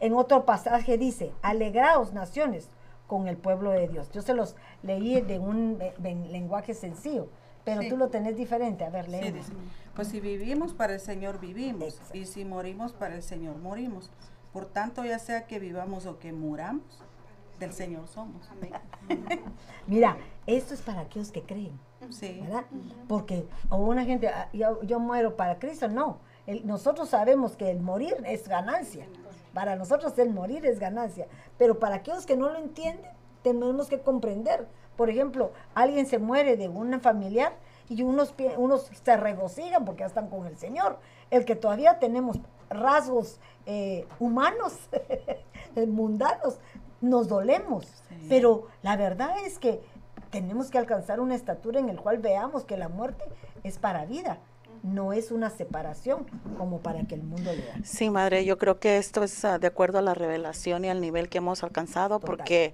[SPEAKER 1] En otro pasaje dice, alegraos naciones con el pueblo de Dios. Yo se los leí de un en lenguaje sencillo, pero
[SPEAKER 2] Sí.
[SPEAKER 1] tú lo tenés diferente. A ver,
[SPEAKER 2] Sí,
[SPEAKER 1] léelo.
[SPEAKER 2] dice, pues si vivimos para el Señor vivimos
[SPEAKER 1] Exacto.
[SPEAKER 2] y si morimos para el Señor morimos. Por tanto, ya sea que vivamos o que muramos, del Señor somos. <laughs>
[SPEAKER 1] Mira, esto es para aquellos que creen,
[SPEAKER 2] Sí.
[SPEAKER 1] ¿verdad? Porque o una gente, ah, yo, yo muero para Cristo, no. El- nosotros sabemos que el morir es ganancia. Para nosotros el morir es ganancia. Pero para aquellos que no lo entienden, tenemos que comprender. Por ejemplo, alguien se muere de un familiar y unos, unos se regocijan porque ya están con el Señor. el que todavía tenemos rasgos eh, humanos, <laughs> mundanos, nos dolemos. Pero la verdad es que tenemos que alcanzar una estatura en el cual veamos que la muerte es para vida no es una separación como para que el mundo lo vea.
[SPEAKER 4] Sí, madre, yo creo que esto es ah, de acuerdo a la revelación y al nivel que hemos alcanzado, porque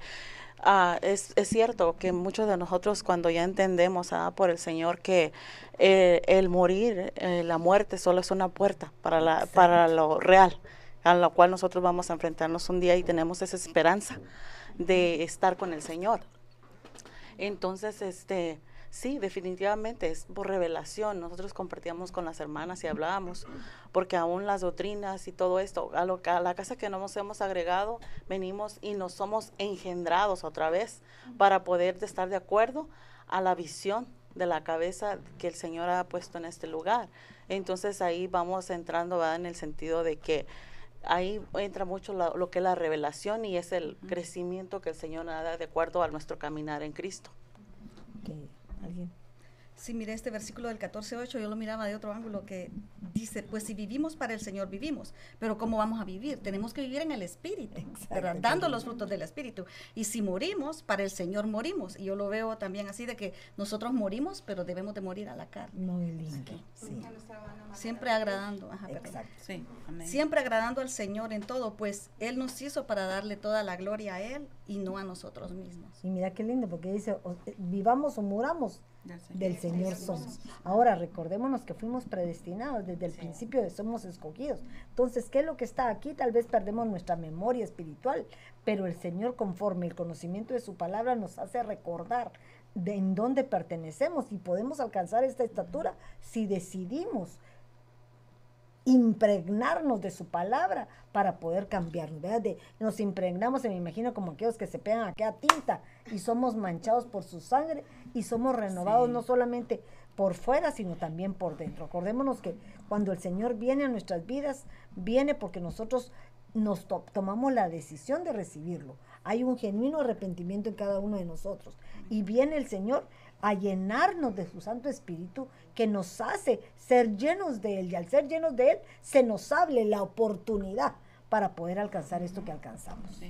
[SPEAKER 4] ah, es, es, cierto que muchos de nosotros cuando ya entendemos ah, por el Señor que eh, el morir, eh, la muerte solo es una puerta para, la, para lo real, a lo cual nosotros vamos a enfrentarnos un día y tenemos esa esperanza de estar con el Señor. Entonces, este, Sí, definitivamente es por revelación. Nosotros compartíamos con las hermanas y hablábamos, porque aún las doctrinas y todo esto, a, lo, a la casa que nos hemos agregado, venimos y nos somos engendrados otra vez para poder estar de acuerdo a la visión de la cabeza que el Señor ha puesto en este lugar. Entonces ahí vamos entrando en el sentido de que ahí entra mucho lo que es la revelación y es el crecimiento que el Señor da de acuerdo a nuestro caminar en Cristo.
[SPEAKER 3] ¿Alguien? Sí, mire este versículo del 14.8, yo lo miraba de otro ángulo que dice, pues si vivimos para el Señor, vivimos, pero ¿cómo vamos a vivir? Tenemos que vivir en el Espíritu, dando los frutos del Espíritu. Y si morimos, para el Señor morimos. Y yo lo veo también así de que nosotros morimos, pero debemos de morir a la carne.
[SPEAKER 1] Muy lindo.
[SPEAKER 3] Sí. Siempre agradando. Siempre agradando al Señor en todo, pues Él nos hizo para darle toda la gloria a Él y no a nosotros mismos.
[SPEAKER 1] Y mira qué lindo, porque dice, eh, vivamos o muramos del Señor somos. Ahora recordémonos que fuimos predestinados desde el principio de somos escogidos. Entonces, ¿qué es lo que está aquí? Tal vez perdemos nuestra memoria espiritual, pero el Señor conforme el conocimiento de su palabra nos hace recordar de en dónde pertenecemos y podemos alcanzar esta estatura si decidimos impregnarnos de su palabra para poder cambiarnos. De, nos impregnamos, se me imagino como aquellos que se pegan a aquella tinta y somos manchados por su sangre y somos renovados no solamente por fuera, sino también por dentro. Acordémonos que cuando el Señor viene a nuestras vidas, viene porque nosotros nos tomamos la decisión de recibirlo. Hay un genuino arrepentimiento en cada uno de nosotros. Y viene el Señor a llenarnos de su Santo Espíritu que nos hace ser llenos de Él. Y al ser llenos de Él, se nos hable la oportunidad para poder alcanzar esto que alcanzamos.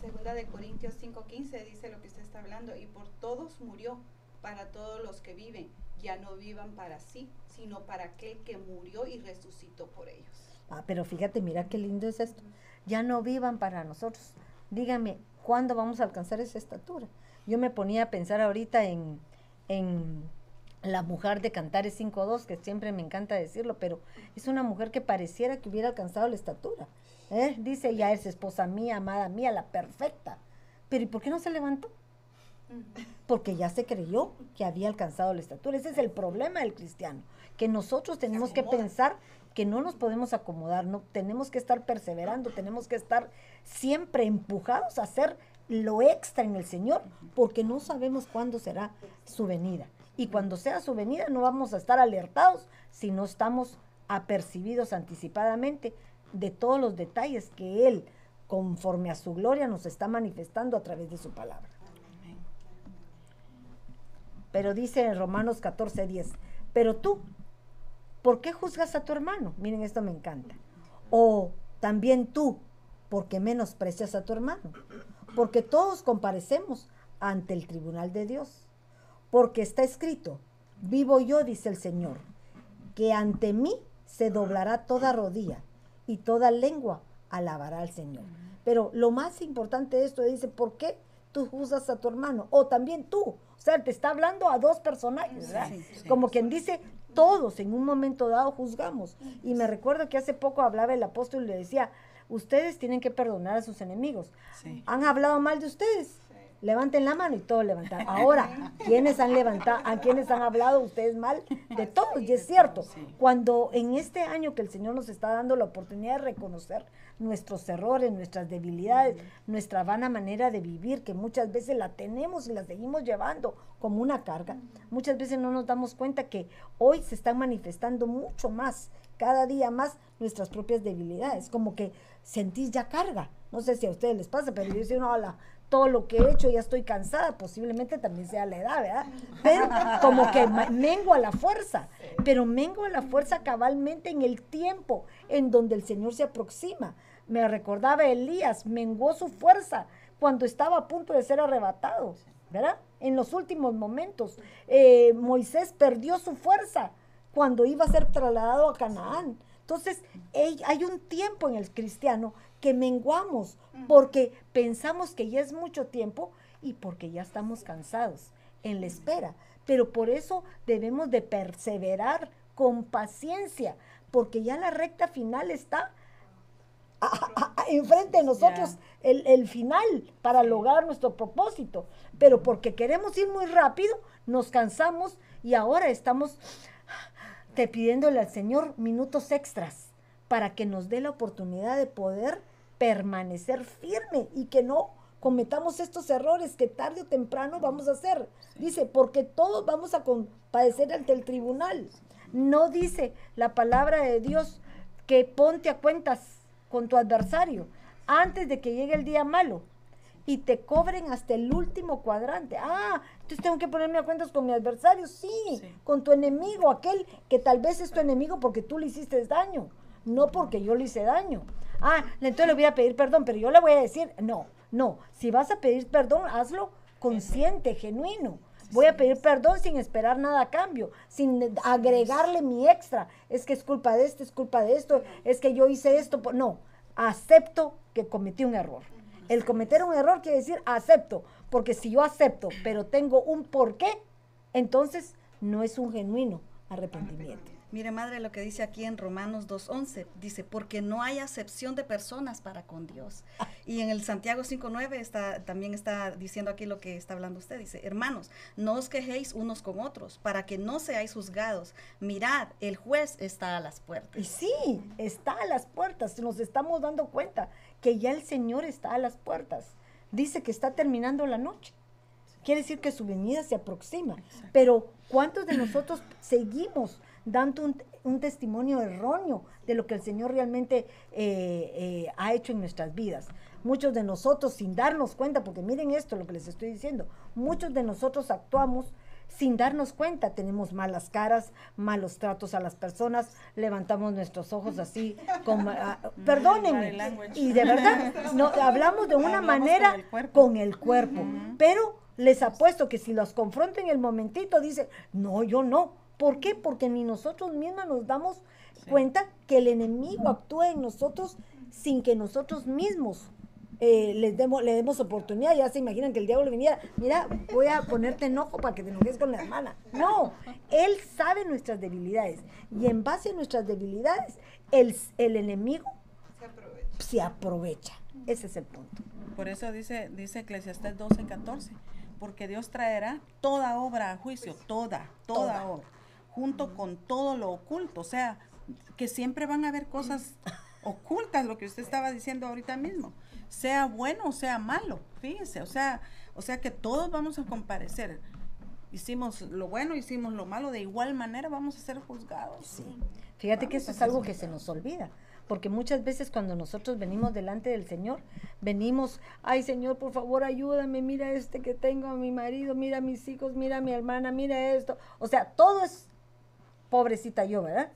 [SPEAKER 6] Segunda de Corintios 5:15 dice lo que usted está hablando, y por todos murió, para todos los que viven, ya no vivan para sí, sino para aquel que murió y resucitó por ellos.
[SPEAKER 1] Ah, pero fíjate, mira qué lindo es esto. Ya no vivan para nosotros. Dígame, ¿cuándo vamos a alcanzar esa estatura? Yo me ponía a pensar ahorita en, en la mujer de Cantares 5.2, que siempre me encanta decirlo, pero es una mujer que pareciera que hubiera alcanzado la estatura. ¿eh? Dice, ya es esposa mía, amada mía, la perfecta. Pero ¿y por qué no se levantó? Porque ya se creyó que había alcanzado la estatura. Ese es el problema del cristiano, que nosotros tenemos que pensar que no nos podemos acomodar, no tenemos que estar perseverando, tenemos que estar siempre empujados a hacer lo extra en el Señor, porque no sabemos cuándo será su venida. Y cuando sea su venida no vamos a estar alertados si no estamos apercibidos anticipadamente de todos los detalles que Él, conforme a su gloria, nos está manifestando a través de su palabra. Pero dice en Romanos 14, 10, pero tú, ¿por qué juzgas a tu hermano? Miren, esto me encanta. O también tú, ¿por qué menosprecias a tu hermano? Porque todos comparecemos ante el tribunal de Dios. Porque está escrito, vivo yo, dice el Señor, que ante mí se doblará toda rodilla y toda lengua alabará al Señor. Pero lo más importante de esto dice, ¿por qué tú juzgas a tu hermano? O también tú. O sea, te está hablando a dos personajes, Como quien dice, todos en un momento dado juzgamos. Y me recuerdo que hace poco hablaba el apóstol y le decía, ustedes tienen que perdonar a sus enemigos. Han hablado mal de ustedes. Levanten la mano y todos levantaron. Ahora, <laughs> ¿quiénes han levantado, a quiénes han hablado ustedes mal? De todos, y es cierto, cuando en este año que el Señor nos está dando la oportunidad de reconocer nuestros errores, nuestras debilidades, nuestra vana manera de vivir, que muchas veces la tenemos y la seguimos llevando como una carga, muchas veces no nos damos cuenta que hoy se están manifestando mucho más cada día más nuestras propias debilidades, como que sentís ya carga. No sé si a ustedes les pasa, pero yo decía, no, la, todo lo que he hecho ya estoy cansada, posiblemente también sea la edad, ¿verdad? Pero como que mengua la fuerza, pero mengua la fuerza cabalmente en el tiempo en donde el Señor se aproxima. Me recordaba Elías, menguó su fuerza cuando estaba a punto de ser arrebatado, ¿verdad? En los últimos momentos. Eh, Moisés perdió su fuerza cuando iba a ser trasladado a Canaán. Entonces, hay un tiempo en el cristiano que menguamos porque pensamos que ya es mucho tiempo y porque ya estamos cansados en la espera. Pero por eso debemos de perseverar con paciencia, porque ya la recta final está a- a- a- enfrente de nosotros el, el final para lograr nuestro propósito. Pero porque queremos ir muy rápido, nos cansamos y ahora estamos te pidiéndole al Señor minutos extras para que nos dé la oportunidad de poder permanecer firme y que no cometamos estos errores que tarde o temprano vamos a hacer. Dice, porque todos vamos a compadecer ante el tribunal. No dice la palabra de Dios que ponte a cuentas con tu adversario antes de que llegue el día malo y te cobren hasta el último cuadrante. Ah, entonces tengo que ponerme a cuentas con mi adversario, sí,
[SPEAKER 2] Sí.
[SPEAKER 1] con tu enemigo, aquel que tal vez es tu enemigo porque tú le hiciste daño, no porque yo le hice daño. Ah, entonces le voy a pedir perdón, pero yo le voy a decir, no, no, si vas a pedir perdón, hazlo consciente, genuino. Voy a pedir perdón sin esperar nada a cambio, sin agregarle mi extra. Es que es culpa de esto, es culpa de esto, es que yo hice esto. por-". No, acepto que cometí un error. El cometer un error quiere decir acepto, porque si yo acepto, pero tengo un porqué, entonces no es un genuino arrepentimiento.
[SPEAKER 3] Mire, madre, lo que dice aquí en Romanos 2.11, dice, porque no hay acepción de personas para con Dios. Y en el Santiago 5.9 está, también está diciendo aquí lo que está hablando usted. Dice, hermanos, no os quejéis unos con otros, para que no seáis juzgados. Mirad, el juez está a las
[SPEAKER 1] Y
[SPEAKER 3] puertas.
[SPEAKER 1] sí, está a las puertas, nos estamos dando cuenta que ya el Señor está a las puertas. Dice que está terminando la noche. Quiere decir que su venida se aproxima. Pero ¿cuántos de nosotros seguimos dando un, un testimonio erróneo de lo que el Señor realmente eh, eh, ha hecho en nuestras vidas? Muchos de nosotros sin darnos cuenta, porque miren esto, lo que les estoy diciendo, muchos de nosotros actuamos sin darnos cuenta, tenemos malas caras, malos tratos a las personas, levantamos nuestros ojos así, como, ah, <laughs> perdónenme, y de verdad, <laughs> no, hablamos de una
[SPEAKER 2] Hablamos
[SPEAKER 1] manera
[SPEAKER 2] con el cuerpo.
[SPEAKER 1] con el cuerpo, pero les apuesto que si los confronto en el momentito, dicen, no, yo no. ¿Por qué? Porque ni nosotros mismas nos damos cuenta que el enemigo actúa en nosotros sin que nosotros mismos eh, les demos, le demos oportunidad. Ya se imaginan que el diablo viniera, mira, voy a ponerte enojo para que te enojes con la hermana. No, él sabe nuestras debilidades y en base a nuestras debilidades, el, el enemigo se aprovecha. Ese es el punto.
[SPEAKER 2] Por eso dice, dice Eclesiastés 12, 14, porque Dios traerá toda obra a juicio, toda, toda,
[SPEAKER 1] Toda.
[SPEAKER 2] obra, junto con todo lo oculto, o sea, que siempre van a haber cosas <laughs> ocultas, lo que usted estaba diciendo ahorita mismo, sea bueno o sea malo, fíjese, o sea, o sea que todos vamos a comparecer. Hicimos lo bueno, hicimos lo malo, de igual manera vamos a ser juzgados.
[SPEAKER 1] Fíjate que eso es algo que se nos olvida, porque muchas veces cuando nosotros venimos delante del Señor, venimos, ay Señor, por favor ayúdame, mira este que tengo a mi marido, mira a mis hijos, mira a mi hermana, mira esto. O sea, todo es pobrecita yo, ¿verdad?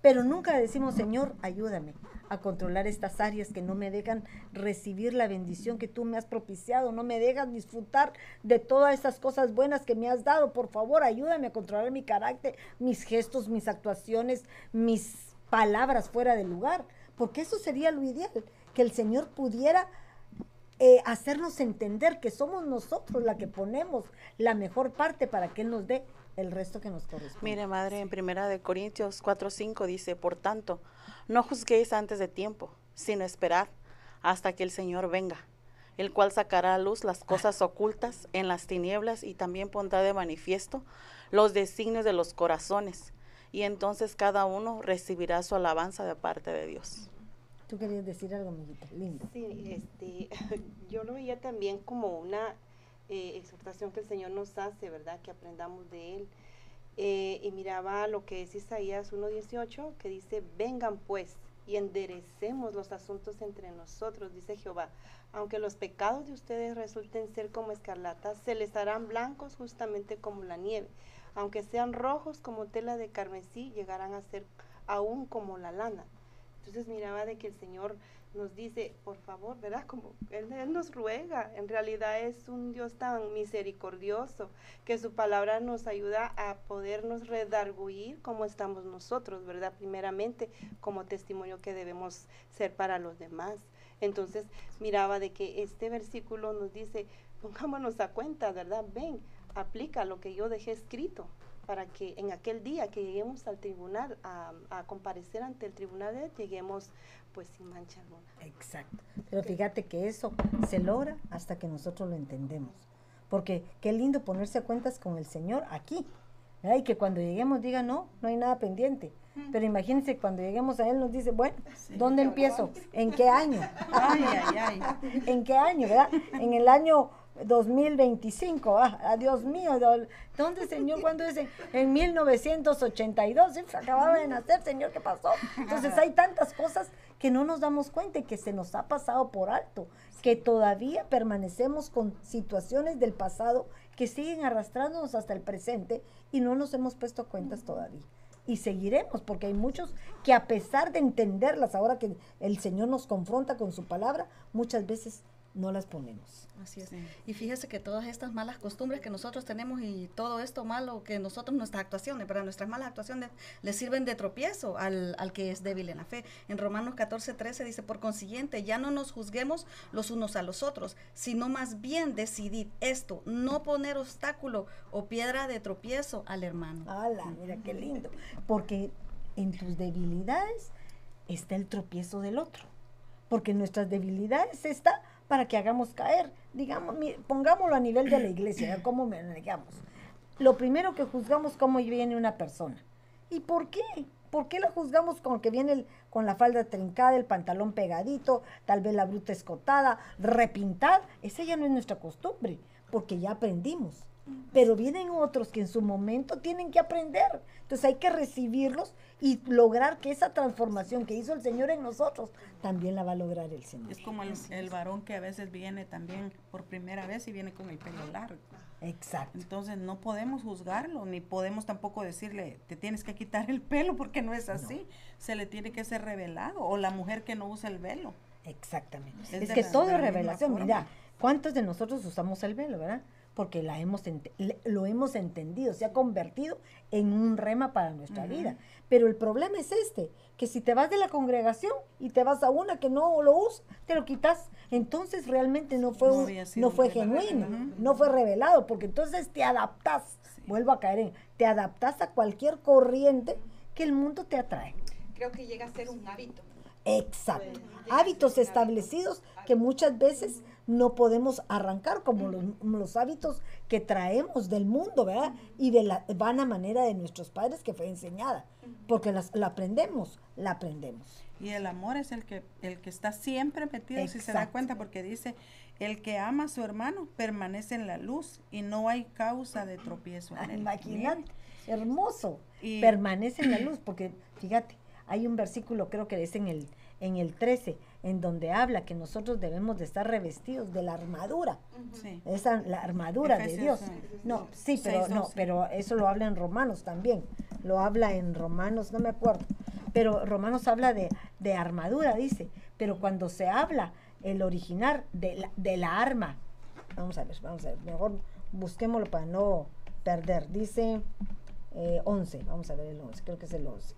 [SPEAKER 1] Pero nunca decimos, Señor, ayúdame a controlar estas áreas que no me dejan recibir la bendición que tú me has propiciado, no me dejan disfrutar de todas esas cosas buenas que me has dado. Por favor, ayúdame a controlar mi carácter, mis gestos, mis actuaciones, mis palabras fuera de lugar, porque eso sería lo ideal, que el Señor pudiera eh, hacernos entender que somos nosotros la que ponemos la mejor parte para que Él nos dé el resto que nos corresponde.
[SPEAKER 4] Mire, madre, en primera de Corintios 4:5 dice, por tanto, no juzguéis antes de tiempo, sino esperar hasta que el Señor venga, el cual sacará a luz las cosas ocultas en las tinieblas y también pondrá de manifiesto los designios de los corazones, y entonces cada uno recibirá su alabanza de parte de Dios.
[SPEAKER 1] Tú querías decir algo, amiguita, lindo.
[SPEAKER 5] Sí, este, <laughs> yo lo veía también como una eh, exhortación que el Señor nos hace, ¿verdad? Que aprendamos de Él. eh, y miraba lo que es Isaías 1.18, que dice, vengan pues y enderecemos los asuntos entre nosotros, dice Jehová. Aunque los pecados de ustedes resulten ser como escarlatas, se les harán blancos justamente como la nieve. Aunque sean rojos como tela de carmesí, llegarán a ser aún como la lana. Entonces miraba de que el Señor nos dice, por favor, ¿verdad? Como él, nos ruega, en realidad es un Dios tan misericordioso que su palabra nos ayuda a podernos redarguir como estamos nosotros, ¿verdad? Primeramente como testimonio que debemos ser para los demás. Entonces miraba de que este versículo nos dice, pongámonos a cuenta, ¿verdad? Ven, aplica lo que yo dejé escrito para que en aquel día que lleguemos al tribunal, a, a comparecer ante el tribunal, lleguemos pues sin mancha alguna.
[SPEAKER 1] Exacto. Pero fíjate que eso se logra hasta que nosotros lo entendemos. Porque qué lindo ponerse a cuentas con el Señor aquí. ¿verdad? Y que cuando lleguemos diga, no, no hay nada pendiente. Pero imagínense cuando lleguemos a Él nos dice, bueno, ¿dónde empiezo? ¿En qué año? <laughs>
[SPEAKER 2] Ay, ay, ay. <laughs>
[SPEAKER 1] ¿En qué año, verdad? En el año 2025, ah, Dios mío, ¿dónde, Señor? ¿Cuándo es? En, en 1982, ¿sí? acababa de nacer, Señor, ¿qué pasó? Entonces hay tantas cosas que no nos damos cuenta y que se nos ha pasado por alto, que todavía permanecemos con situaciones del pasado que siguen arrastrándonos hasta el presente y no nos hemos puesto cuentas todavía. Y seguiremos, porque hay muchos que a pesar de entenderlas, ahora que el Señor nos confronta con su palabra, muchas veces no las ponemos.
[SPEAKER 3] Así es. Y fíjese que todas estas malas costumbres que nosotros tenemos y todo esto malo que nosotros, nuestras actuaciones, para nuestras malas actuaciones, le sirven de tropiezo al, al que es débil en la fe. En Romanos 14, 13 dice, por consiguiente, ya no nos juzguemos los unos a los otros, sino más bien decidid esto, no poner obstáculo o piedra de tropiezo al hermano.
[SPEAKER 1] ¡Hala! Mira qué lindo. Porque en tus debilidades está el tropiezo del otro. Porque en nuestras debilidades está para que hagamos caer. Digamos, pongámoslo a nivel de la iglesia. ¿cómo manejamos? Lo primero que juzgamos cómo viene una persona. ¿Y por qué? ¿Por qué la juzgamos con que viene con la falda trincada, el pantalón pegadito, tal vez la bruta escotada, repintada? Esa ya no es nuestra costumbre, porque ya aprendimos. Pero vienen otros que en su momento tienen que aprender. Entonces hay que recibirlos y lograr que esa transformación que hizo el Señor en nosotros también la va a lograr el Señor.
[SPEAKER 2] Es como el, el varón que a veces viene también por primera vez y viene con el pelo largo.
[SPEAKER 1] Exacto.
[SPEAKER 2] Entonces no podemos juzgarlo, ni podemos tampoco decirle, te tienes que quitar el pelo porque no es así. Se le tiene que ser revelado. O la mujer que no usa el velo.
[SPEAKER 1] Exactamente.
[SPEAKER 2] Es
[SPEAKER 1] que
[SPEAKER 2] la-
[SPEAKER 1] todo es revelación. Mira, ¿cuántos de nosotros usamos el velo, verdad? Porque la hemos lo hemos entendido, se ha convertido en un rema para nuestra vida. Pero el problema es este, que si te vas de la congregación y te vas a una que no lo usa, te lo quitas. Entonces realmente no fue,
[SPEAKER 2] No
[SPEAKER 1] un- fue genuino, no fue revelado, porque entonces te adaptas,
[SPEAKER 2] Sí.
[SPEAKER 1] vuelvo a caer en, te adaptas a cualquier corriente que el mundo te atrae.
[SPEAKER 6] Creo que llega a ser un hábito.
[SPEAKER 1] Exacto.
[SPEAKER 6] Pues,
[SPEAKER 1] Hábitos establecidos que muchas veces no podemos arrancar, como los, los hábitos que traemos del mundo, ¿verdad? Y de la vana manera de nuestros padres que fue enseñada. Porque las- la aprendemos, la aprendemos.
[SPEAKER 2] Y el amor es el que, el que está siempre metido, si se da cuenta, porque dice, el que ama a su hermano permanece en la luz y no hay causa de tropiezo en él.
[SPEAKER 1] Imagínate, hermoso.
[SPEAKER 2] Y-
[SPEAKER 1] Permanece en la luz, <clears throat> porque fíjate, hay un versículo, creo que es en el, en el 13, en donde habla que nosotros debemos de estar revestidos de la armadura.
[SPEAKER 2] Sí.
[SPEAKER 1] esa la armadura de Dios. No, sí, pero no, pero eso lo habla en Romanos también. Lo habla en Romanos, no me acuerdo. Pero Romanos habla de, de armadura, dice. Pero cuando se habla el original de la, de la arma, vamos a ver, vamos a ver, mejor busquémoslo para no perder. Dice eh, 11, vamos a ver el 11, creo que es el 11.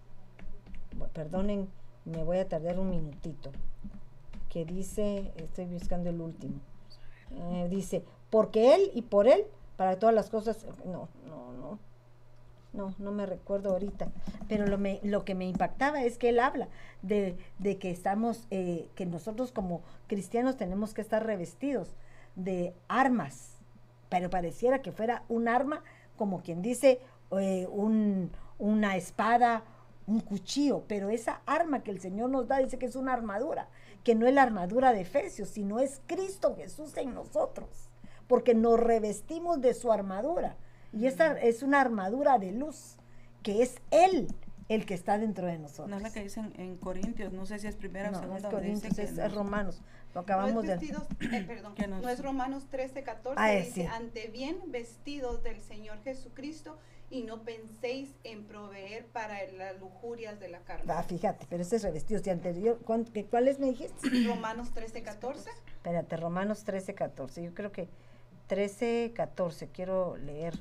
[SPEAKER 1] Bu- Perdonen, me voy a tardar un minutito. Que dice, estoy buscando el último. Eh, dice, porque Él y por Él, para todas las cosas, no, no, no, no, no me recuerdo ahorita, pero lo, me- lo que me impactaba es que Él habla de, de que estamos, eh, que nosotros como cristianos tenemos que estar revestidos de armas, pero pareciera que fuera un arma, como quien dice, eh, un, una espada, un cuchillo, pero esa arma que el Señor nos da dice que es una armadura, que no es la armadura de Efesios, sino es Cristo Jesús en nosotros, porque nos revestimos de su armadura. Y esta es una armadura de luz, que es Él el que está dentro de nosotros.
[SPEAKER 2] No es la que dicen en Corintios, no sé si es primera
[SPEAKER 1] No,
[SPEAKER 2] o
[SPEAKER 1] no es
[SPEAKER 2] segunda. donde dice
[SPEAKER 1] Corintios, es,
[SPEAKER 2] nos-
[SPEAKER 1] es Romanos. Lo
[SPEAKER 6] No
[SPEAKER 1] acabamos
[SPEAKER 6] es
[SPEAKER 1] de...
[SPEAKER 6] vestidos, eh, perdón, no es Romanos 13, 14,
[SPEAKER 1] Ah,
[SPEAKER 6] dice,
[SPEAKER 1] sí.
[SPEAKER 6] ante bien vestidos del Señor Jesucristo y no penséis en proveer para las lujurias de la carne.
[SPEAKER 1] Ah, fíjate, pero ese es revestido. Si anterior, ¿cuán- qué- ¿Cuáles me dijiste? <clears throat>
[SPEAKER 6] Romanos 13, 14.
[SPEAKER 1] Espérate, Romanos 13, 14. Yo creo que 13, 14. Quiero leer.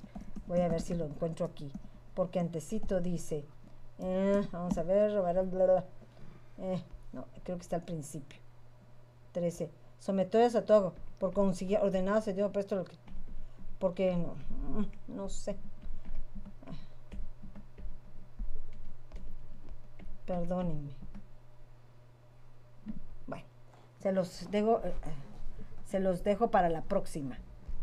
[SPEAKER 1] Voy a ver si lo encuentro aquí. Porque antecito dice. eh, vamos a ver. Eh, no, creo que está al principio. 13. Someteos a todo. Por consiguiente, ordenado se dio puesto lo que. Porque no, no sé. Perdónenme. Bueno, se los dejo, eh, eh, se los dejo para la próxima.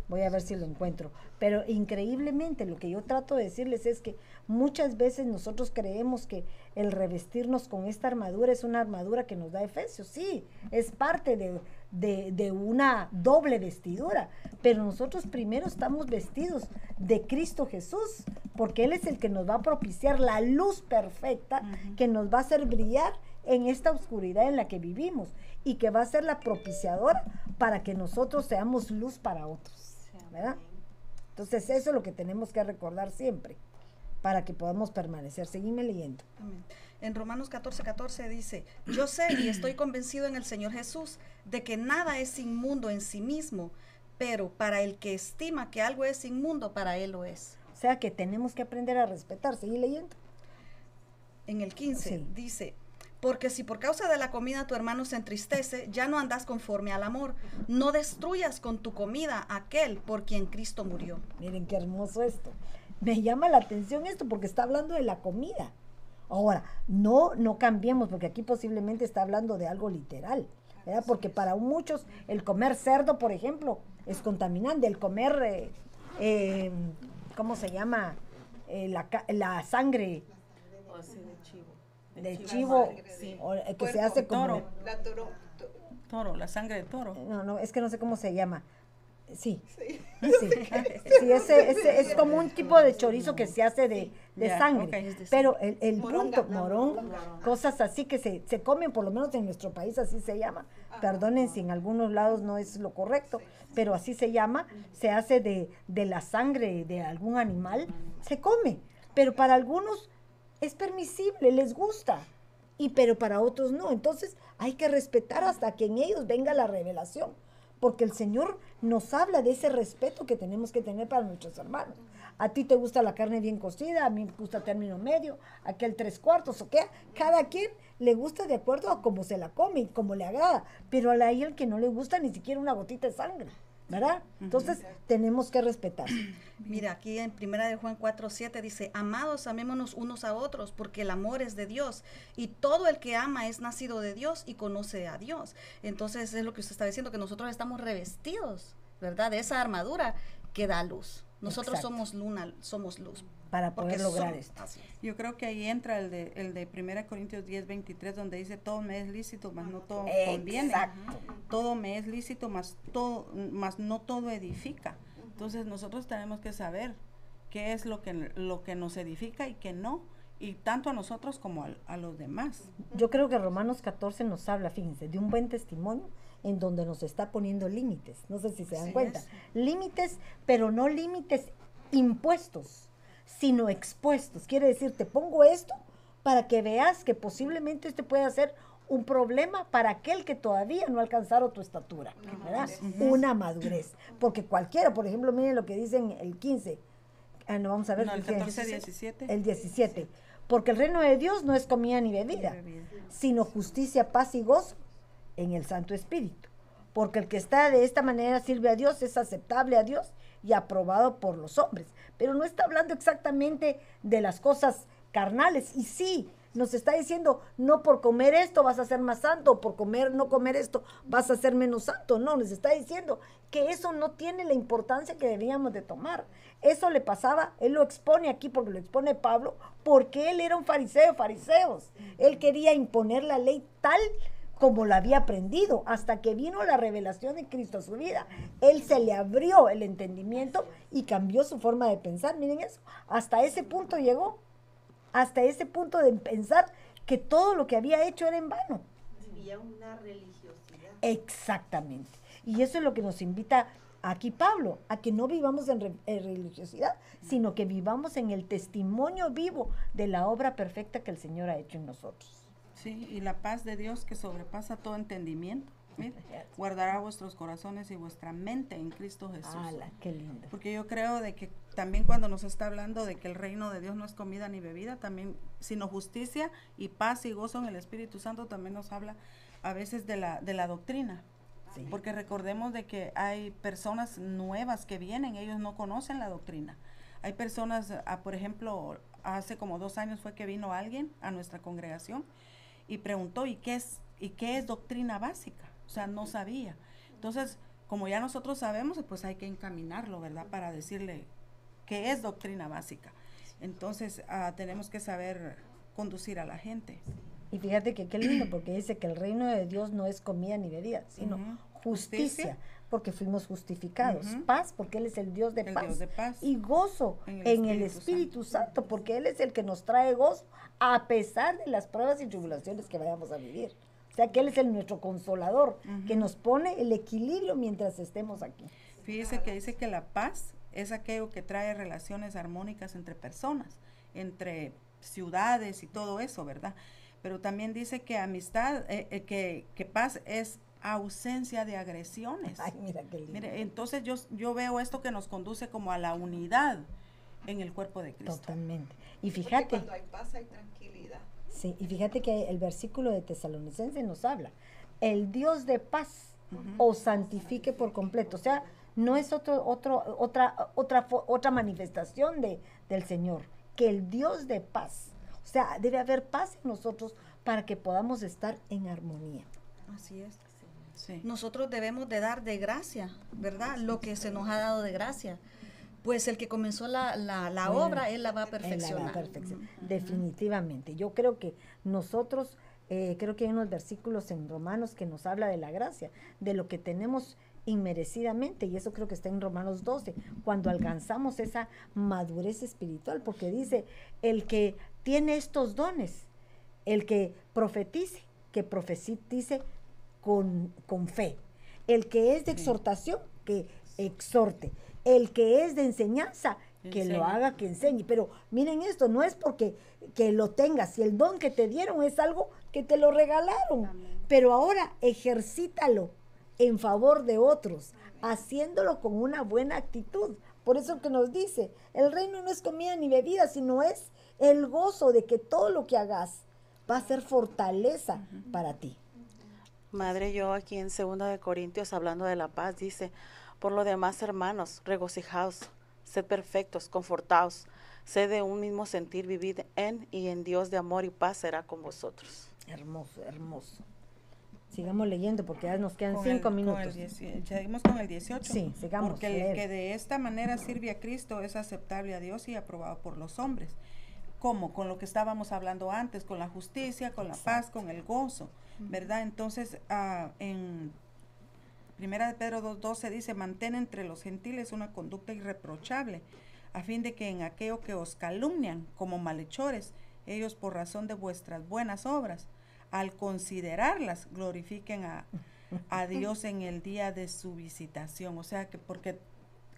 [SPEAKER 1] Voy a ver si lo encuentro. Pero increíblemente lo que yo trato de decirles es que muchas veces nosotros creemos que el revestirnos con esta armadura es una armadura que nos da Efesios. Sí, es parte de, de- de una doble vestidura. Pero nosotros primero estamos vestidos de Cristo Jesús, porque Él es el que nos va a propiciar la luz perfecta que nos va a hacer brillar en esta oscuridad en la que vivimos y que va a ser la propiciadora para que nosotros seamos luz para otros. ¿verdad? Entonces eso es lo que tenemos que recordar siempre para que podamos permanecer. Seguime leyendo.
[SPEAKER 3] Amén. En Romanos 14, 14 dice, yo sé y estoy convencido en el Señor Jesús de que nada es inmundo en sí mismo, pero para el que estima que algo es inmundo, para él lo es.
[SPEAKER 1] O sea que tenemos que aprender a respetar. Seguí leyendo.
[SPEAKER 3] En el 15
[SPEAKER 1] Sí.
[SPEAKER 3] dice, porque si por causa de la comida tu hermano se entristece, ya no andas conforme al amor. No destruyas con tu comida aquel por quien Cristo murió.
[SPEAKER 1] Miren qué hermoso esto. Me llama la atención esto porque está hablando de la comida. Ahora, no, no cambiemos porque aquí posiblemente está hablando de algo literal. ¿verdad? Porque para muchos el comer cerdo, por ejemplo, es contaminante. El comer, eh, eh, ¿cómo se llama? Eh, la, la sangre
[SPEAKER 7] O de chivo.
[SPEAKER 1] de chivo
[SPEAKER 7] Sí.
[SPEAKER 1] o, eh, que
[SPEAKER 6] Puerco,
[SPEAKER 1] se hace como...
[SPEAKER 2] toro.
[SPEAKER 6] La toro, to-
[SPEAKER 2] Toro, la sangre de toro.
[SPEAKER 1] No, no, es que no sé cómo se llama. Sí. Sí, <laughs> <laughs> sí ese, ese es como un tipo de chorizo que se hace de, de sangre. Pero el, el
[SPEAKER 6] Moronga.
[SPEAKER 1] punto, morón, cosas así que se, se comen, por lo menos en nuestro país así se llama. Perdonen si en algunos lados no es lo correcto, pero así se llama. Se hace de, de la sangre de algún animal, se come. Pero para algunos es permisible, les gusta. Y pero para otros no. Entonces hay que respetar hasta que en ellos venga la revelación. Porque el Señor nos habla de ese respeto que tenemos que tener para nuestros hermanos. A ti te gusta la carne bien cocida, a mí me gusta término medio, aquel tres cuartos, o qué. Cada quien le gusta de acuerdo a cómo se la come y cómo le agrada. Pero a la el que no le gusta ni siquiera una gotita de sangre, ¿verdad? Entonces tenemos que respetar. <clears throat>
[SPEAKER 3] Mira, aquí en Primera de Juan 4, 7 dice, amados, amémonos unos a otros, porque el amor es de Dios, y todo el que ama es nacido de Dios y conoce a Dios. Entonces es lo que usted está diciendo, que nosotros estamos revestidos, ¿verdad? De esa armadura que da luz. Nosotros
[SPEAKER 1] Exacto.
[SPEAKER 3] somos luna, somos luz.
[SPEAKER 1] Para
[SPEAKER 3] porque
[SPEAKER 1] poder lograr esto.
[SPEAKER 3] así.
[SPEAKER 2] Yo creo que ahí entra el de, el de 1 Corintios 10, 23, donde dice, todo me es lícito, mas no todo conviene.
[SPEAKER 1] Exacto.
[SPEAKER 2] Todo me es lícito, mas, todo, mas no todo edifica. Entonces nosotros tenemos que saber qué es lo que, lo que nos edifica y qué no, y tanto a nosotros como al- a, los demás.
[SPEAKER 1] Yo creo que Romanos 14 nos habla, fíjense, de un buen testimonio en donde nos está poniendo límites. No sé si se dan cuenta.
[SPEAKER 3] es.
[SPEAKER 1] Límites, pero no límites impuestos, sino expuestos. Quiere decir, te pongo esto para que veas que posiblemente este pueda ser un problema para aquel que todavía no ha alcanzado tu estatura, ¿verdad? Una madurez. Porque cualquiera, por ejemplo, miren lo que dicen el 15. Ah, no, vamos a ver.
[SPEAKER 2] No, el
[SPEAKER 1] ¿qué?
[SPEAKER 2] 14, 17.
[SPEAKER 1] El 17. Porque el reino de Dios no es comida ni bebida,
[SPEAKER 2] bebida.
[SPEAKER 1] sino justicia, paz y gozo en el Santo Espíritu. Porque el que está de esta manera sirve a Dios, es aceptable a Dios y aprobado por los hombres. Pero no está hablando exactamente de las cosas carnales. Y sí, nos está diciendo, no por comer esto vas a ser más santo, por comer, no comer esto vas a ser menos santo. No, nos está diciendo que eso no tiene la importancia que deberíamos de tomar. Eso le pasaba, él lo expone aquí porque lo expone Pablo, porque él era un fariseo fariseos. Él quería imponer la ley tal como lo había aprendido, hasta que vino la revelación de Cristo a su vida. Él se le abrió el entendimiento y cambió su forma de pensar. Miren eso, hasta ese punto llegó, hasta ese punto de pensar que todo lo que había hecho era en vano.
[SPEAKER 8] Vivía una religiosidad.
[SPEAKER 1] Exactamente. Y eso es lo que nos invita aquí Pablo, a que no vivamos en, re- en religiosidad, sino que vivamos en el testimonio vivo de la obra perfecta que el Señor ha hecho en nosotros.
[SPEAKER 2] Sí, y la paz de Dios que sobrepasa todo entendimiento. mire, <laughs> guardará vuestros corazones y vuestra mente en Cristo Jesús.
[SPEAKER 1] ¡Hala, qué lindo!
[SPEAKER 2] Porque yo creo de que también cuando nos está hablando de que el reino de Dios no es comida ni bebida, también, sino justicia y paz y gozo en el Espíritu Santo, también nos habla a veces de la, de la doctrina.
[SPEAKER 1] Sí.
[SPEAKER 2] Porque recordemos de que hay personas nuevas que vienen, ellos no conocen la doctrina. Hay personas, ah, por ejemplo, hace como dos años fue que vino alguien a nuestra congregación y preguntó, ¿y qué es, y qué es doctrina básica? O sea, no sabía. Entonces, como ya nosotros sabemos, pues hay que encaminarlo, ¿verdad? Para decirle qué es doctrina básica. Entonces, ah, tenemos que saber conducir a la gente.
[SPEAKER 1] Y fíjate que qué lindo, porque dice que el reino de Dios no es comida ni bebida, sino justicia,
[SPEAKER 2] Justicia.
[SPEAKER 1] porque fuimos justificados. Paz, porque Él es el Dios de,
[SPEAKER 2] El
[SPEAKER 1] paz.
[SPEAKER 2] Dios de paz.
[SPEAKER 1] Y gozo
[SPEAKER 2] En
[SPEAKER 1] en
[SPEAKER 2] el
[SPEAKER 1] el,
[SPEAKER 2] Espíritu
[SPEAKER 1] Espíritu Santo. porque Él es el que nos trae gozo a pesar de las pruebas y tribulaciones que vayamos a vivir. O sea, que Él es el nuestro consolador, que nos pone el equilibrio mientras estemos aquí.
[SPEAKER 2] Fíjese que dice que la paz es aquello que trae relaciones armónicas entre personas, entre ciudades y todo eso, ¿verdad? Pero también dice que amistad, eh, eh, que, que paz es ausencia de agresiones.
[SPEAKER 1] Ay, mira qué lindo.
[SPEAKER 2] Mire, entonces yo, yo veo esto que nos conduce como a la unidad en el cuerpo de Cristo.
[SPEAKER 1] Totalmente. Y
[SPEAKER 9] Porque
[SPEAKER 1] fíjate,
[SPEAKER 9] cuando hay paz hay tranquilidad.
[SPEAKER 1] sí, y fíjate que el versículo de Tesalonicense nos habla, el Dios de paz os santifique por completo. O sea, no es otro, otro, otra, otra, otra manifestación de, del Señor, que el Dios de paz. O sea, debe haber paz en nosotros para que podamos estar en armonía.
[SPEAKER 3] Así es.
[SPEAKER 2] Sí.
[SPEAKER 3] Nosotros debemos de dar de gracia, ¿verdad? Lo que se nos ha dado de gracia. Pues el que comenzó la, la, la
[SPEAKER 1] Bueno,
[SPEAKER 3] obra, él la va a
[SPEAKER 1] En la- la
[SPEAKER 3] perfeccionar.
[SPEAKER 1] perfección. Definitivamente. Yo creo que nosotros, eh, creo que hay unos versículos en Romanos que nos habla de la gracia, de lo que tenemos inmerecidamente, y eso creo que está en Romanos 12, cuando alcanzamos esa madurez espiritual, porque dice, el que tiene estos dones, el que profetice, que profetice con, con fe, el que es de exhortación, que exhorte, el que es de enseñanza, que lo haga, que enseñe. Pero miren esto, no es porque que lo tengas, si el don que te dieron es algo que te lo regalaron, pero ahora ejercítalo en favor de otros, haciéndolo con una buena actitud. Por eso que nos dice, el reino no es comida ni bebida, sino es el gozo de que todo lo que hagas va a ser fortaleza para ti.
[SPEAKER 4] Madre, yo aquí en Segunda de Corintios, hablando de la paz, dice, por lo demás, hermanos, regocijaos, sed perfectos, confortaos, sed de un mismo sentir, vivid en y en Dios de amor y paz será con vosotros.
[SPEAKER 1] Hermoso, hermoso. Sigamos leyendo porque ya nos quedan
[SPEAKER 2] Con
[SPEAKER 1] cinco
[SPEAKER 2] el-
[SPEAKER 1] minutos.
[SPEAKER 2] seguimos con el 18.
[SPEAKER 1] Sí, sigamos,
[SPEAKER 2] Porque el que de esta manera sirve a Cristo es aceptable a Dios y aprobado por los hombres. ¿Cómo? Con lo que estábamos hablando antes, con la justicia, con la paz, con el gozo, ¿verdad? Entonces, ah, en Primera de Pedro 2.12 dice, mantén entre los gentiles una conducta irreprochable, a fin de que en aquello que os calumnian como malhechores, ellos por razón de vuestras buenas obras, al considerarlas, glorifiquen a, a Dios en el día de su visitación. O sea, que porque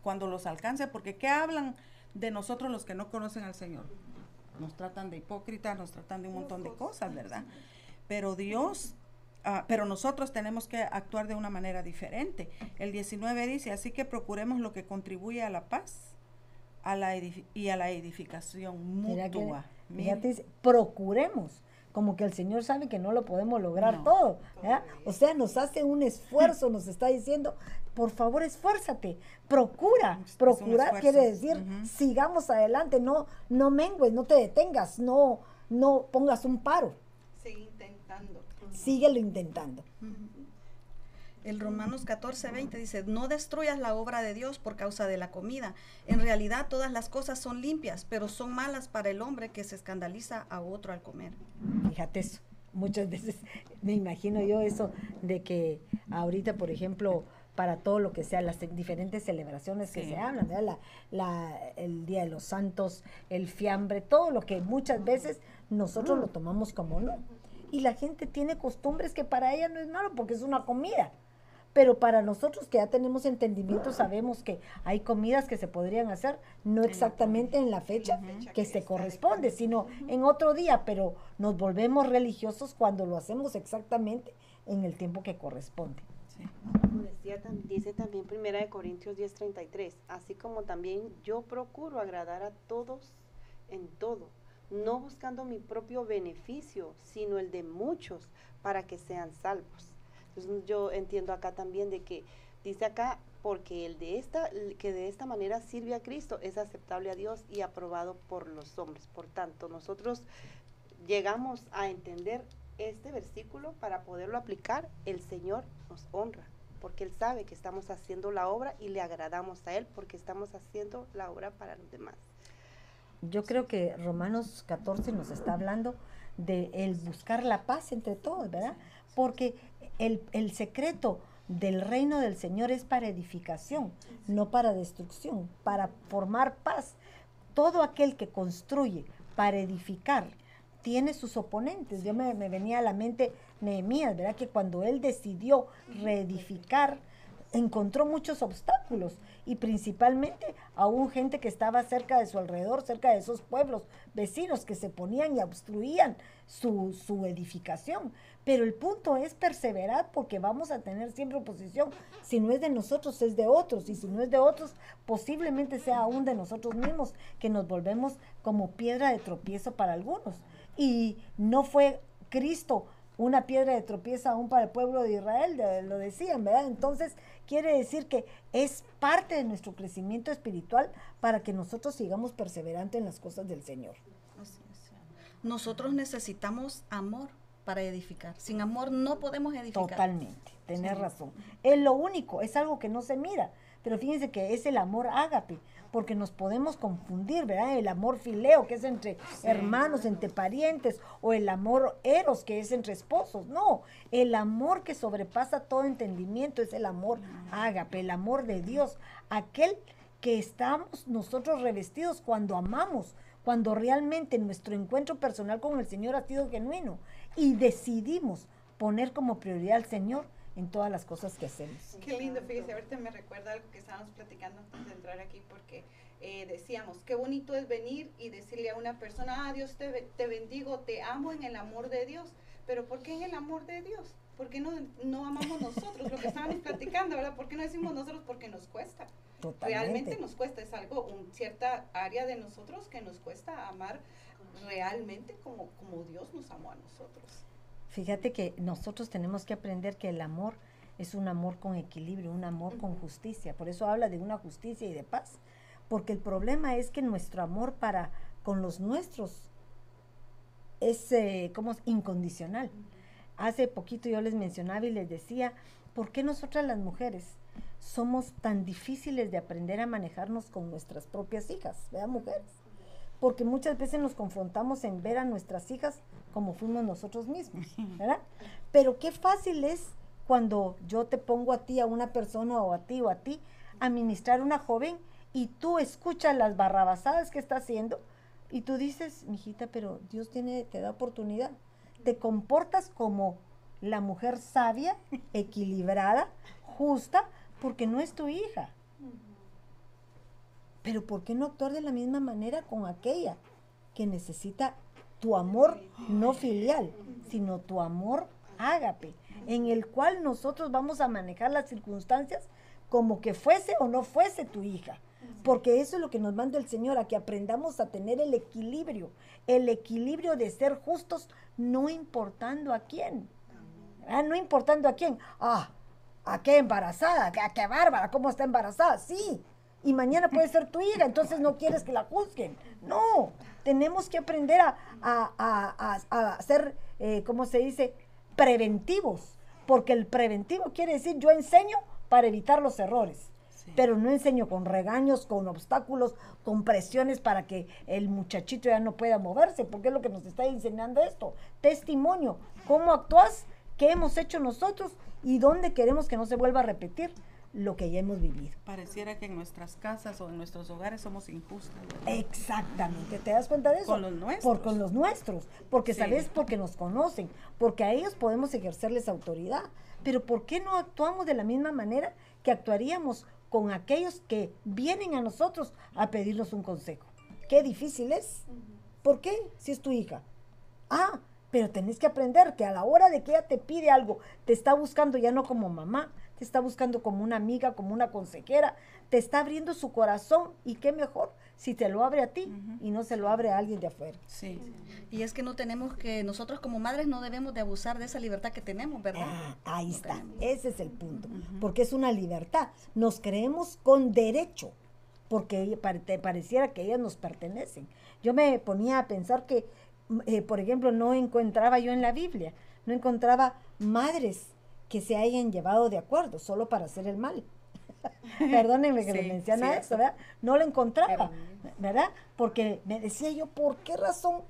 [SPEAKER 2] cuando los alcance, porque ¿qué hablan de nosotros los que no conocen al Señor? Nos tratan de hipócritas, nos tratan de un montón de cosas, ¿verdad? Pero Dios Ah, pero nosotros tenemos que actuar de una manera diferente. El 19 dice, así que procuremos lo que contribuye a la paz a la y a la edificación
[SPEAKER 1] Mira que-
[SPEAKER 2] mutua.
[SPEAKER 1] mira, te dice, procuremos. Como que el Señor sabe que no lo podemos lograr
[SPEAKER 2] No.
[SPEAKER 1] todo. O sea, nos hace un esfuerzo, nos está diciendo, por favor, esfuérzate, procura.
[SPEAKER 2] Es-
[SPEAKER 1] Procurar quiere decir, sigamos adelante, no, no mengues, no te detengas, no, no pongas un paro,
[SPEAKER 9] Sigue intentando.
[SPEAKER 1] Síguelo intentando.
[SPEAKER 3] El Romanos 14, 20 dice, no destruyas la obra de Dios por causa de la comida. En realidad todas las cosas son limpias, pero son malas para el hombre que se escandaliza a otro al comer.
[SPEAKER 1] Fíjate eso. muchas veces <laughs> me imagino yo eso de que ahorita, por ejemplo, para todo lo que sea las diferentes celebraciones que se hablan, la- el Día de los Santos, el fiambre, todo lo que muchas veces nosotros lo tomamos como no. Y la gente tiene costumbres que para ella no es malo porque es una comida. Pero para nosotros que ya tenemos entendimiento sabemos que hay comidas que se podrían hacer no exactamente en la fecha. que se corresponde, sino en otro día, pero nos volvemos religiosos cuando lo hacemos exactamente en el tiempo que corresponde.
[SPEAKER 5] Como decía, dice también Primera de Corintios 10:33, así como también yo procuro agradar a todos en todo, no buscando mi propio beneficio, sino el de muchos para que sean salvos. Entonces yo entiendo acá también de que dice acá porque el de esta que de esta manera sirve a Cristo es aceptable a Dios y aprobado por los hombres. Por tanto, nosotros llegamos a entender este versículo para poderlo aplicar, el Señor nos honra, porque Él sabe que estamos haciendo la obra y le agradamos a Él porque estamos haciendo la obra para los demás.
[SPEAKER 1] Yo creo que Romanos 14 nos está hablando de el buscar la paz entre todos, ¿verdad? Porque el, el secreto del reino del Señor es para edificación, no para destrucción, para formar paz. Todo aquel que construye para edificar tiene sus oponentes. Yo me, me venía a la mente Nehemías, ¿verdad? Que cuando él decidió reedificar, encontró muchos obstáculos y principalmente aún gente que estaba cerca de su alrededor, cerca de esos pueblos vecinos que se ponían y obstruían su, su edificación. Pero el punto es perseverar porque vamos a tener siempre oposición. Si no es de nosotros, es de otros. Y si no es de otros, posiblemente sea aún de nosotros mismos que nos volvemos como piedra de tropiezo para algunos. Y no fue Cristo una piedra de tropiezo aún para el pueblo de Israel, de- lo decían, ¿verdad? Entonces, quiere decir que es parte de nuestro crecimiento espiritual para que nosotros sigamos perseverantes en las cosas del Señor.
[SPEAKER 3] Así es. Nosotros necesitamos amor para edificar. Sin amor no podemos edificar.
[SPEAKER 1] Totalmente, tenés
[SPEAKER 3] Sí.
[SPEAKER 1] razón. Es lo único, es algo que no se mira, pero fíjense que es el amor ágape, porque nos podemos confundir, ¿verdad? El amor fileo, que es entre hermanos, entre parientes, o el amor eros, que es entre esposos. No, el amor que sobrepasa todo entendimiento es el amor ágape, el amor de Dios, aquel que estamos nosotros revestidos cuando amamos, cuando realmente nuestro encuentro personal con el Señor ha sido genuino y decidimos poner como prioridad al Señor en todas las cosas que hacemos.
[SPEAKER 9] Qué lindo, fíjese, ahorita me recuerda algo que estábamos platicando antes de entrar aquí, porque eh, decíamos, qué bonito es venir y decirle a una persona, ah, Dios te, te bendigo, te amo en el amor de Dios, pero ¿por qué en el amor de Dios? ¿Por qué no, no amamos nosotros? Lo que estábamos platicando, ¿verdad? ¿Por qué no decimos nosotros? Porque nos cuesta. Realmente
[SPEAKER 1] Totalmente.
[SPEAKER 9] nos cuesta, es algo, un, cierta área de nosotros que nos cuesta amar realmente como, como Dios nos amó a nosotros.
[SPEAKER 1] Fíjate que nosotros tenemos que aprender que el amor es un amor con equilibrio, un amor con justicia. Por eso habla de una justicia y de paz. Porque el problema es que nuestro amor para con los nuestros es eh, como es? incondicional. Hace poquito yo les mencionaba y les decía, ¿por qué nosotras las mujeres somos tan difíciles de aprender a manejarnos con nuestras propias hijas, ¿verdad, mujeres? Porque muchas veces nos confrontamos en ver a nuestras hijas como fuimos nosotros mismos, ¿verdad? Pero qué fácil es cuando yo te pongo a ti, a una persona o a ti o a ti, a ministrar una joven y tú escuchas las barrabasadas que está haciendo y tú dices, mijita, pero Dios tiene, te da oportunidad. Te comportas como la mujer sabia, equilibrada, justa, porque no es tu hija. Pero ¿por qué no actuar de la misma manera con aquella que necesita tu amor no filial, sino tu amor ágape, en el cual nosotros vamos a manejar las circunstancias como que fuese o no fuese tu hija? Porque eso es lo que nos manda el Señor, a que aprendamos a tener el equilibrio, el equilibrio de ser justos, no importando a quién. Ah, no importando a quién. Ah, ¿a qué embarazada? ¿A qué bárbara? ¿Cómo está embarazada? Sí. Y mañana puede ser tu hija, entonces no quieres que la juzguen. No, tenemos que aprender a, a, a, a, ser, eh, ¿cómo se dice? Preventivos. Porque el preventivo quiere decir yo enseño para evitar los errores. Pero no enseño con regaños, con obstáculos, con presiones para que el muchachito ya no pueda moverse, porque es lo que nos está enseñando esto. Testimonio, cómo actúas, qué hemos hecho nosotros y dónde queremos que no se vuelva a repetir lo que ya hemos vivido.
[SPEAKER 2] Pareciera que en nuestras casas o en nuestros hogares somos injustos.
[SPEAKER 1] Exactamente, ¿te das cuenta de eso?
[SPEAKER 2] Con los nuestros.
[SPEAKER 1] Por, con los nuestros, porque
[SPEAKER 2] Sí.
[SPEAKER 1] sabes, porque nos conocen, porque a ellos podemos ejercerles autoridad. Pero ¿por qué no actuamos de la misma manera que actuaríamos con aquellos que vienen a nosotros a pedirnos un consejo? Qué difícil es. ¿Por qué? Si es tu hija. Ah, pero tenés que aprender que a la hora de que ella te pide algo, te está buscando ya no como mamá, te está buscando como una amiga, como una consejera, te está abriendo su corazón y qué mejor si te lo abre a ti y no se lo abre a alguien de afuera.
[SPEAKER 2] Sí.
[SPEAKER 3] Y es que no tenemos que, nosotros como madres no debemos de abusar de esa libertad que tenemos, ¿verdad?
[SPEAKER 1] Ah, ahí está, ese es el punto, porque es una libertad, nos creemos con derecho, porque pareciera que ellas nos pertenecen. Yo me ponía a pensar que, eh, por ejemplo, no encontraba yo en la Biblia, no encontraba madres que se hayan llevado de acuerdo solo para hacer el mal. <laughs> Perdónenme que
[SPEAKER 2] Sí,
[SPEAKER 1] menciona
[SPEAKER 2] cierto.
[SPEAKER 1] eso, ¿verdad? No lo encontraba, ¿verdad? Porque me decía yo, ¿por qué razón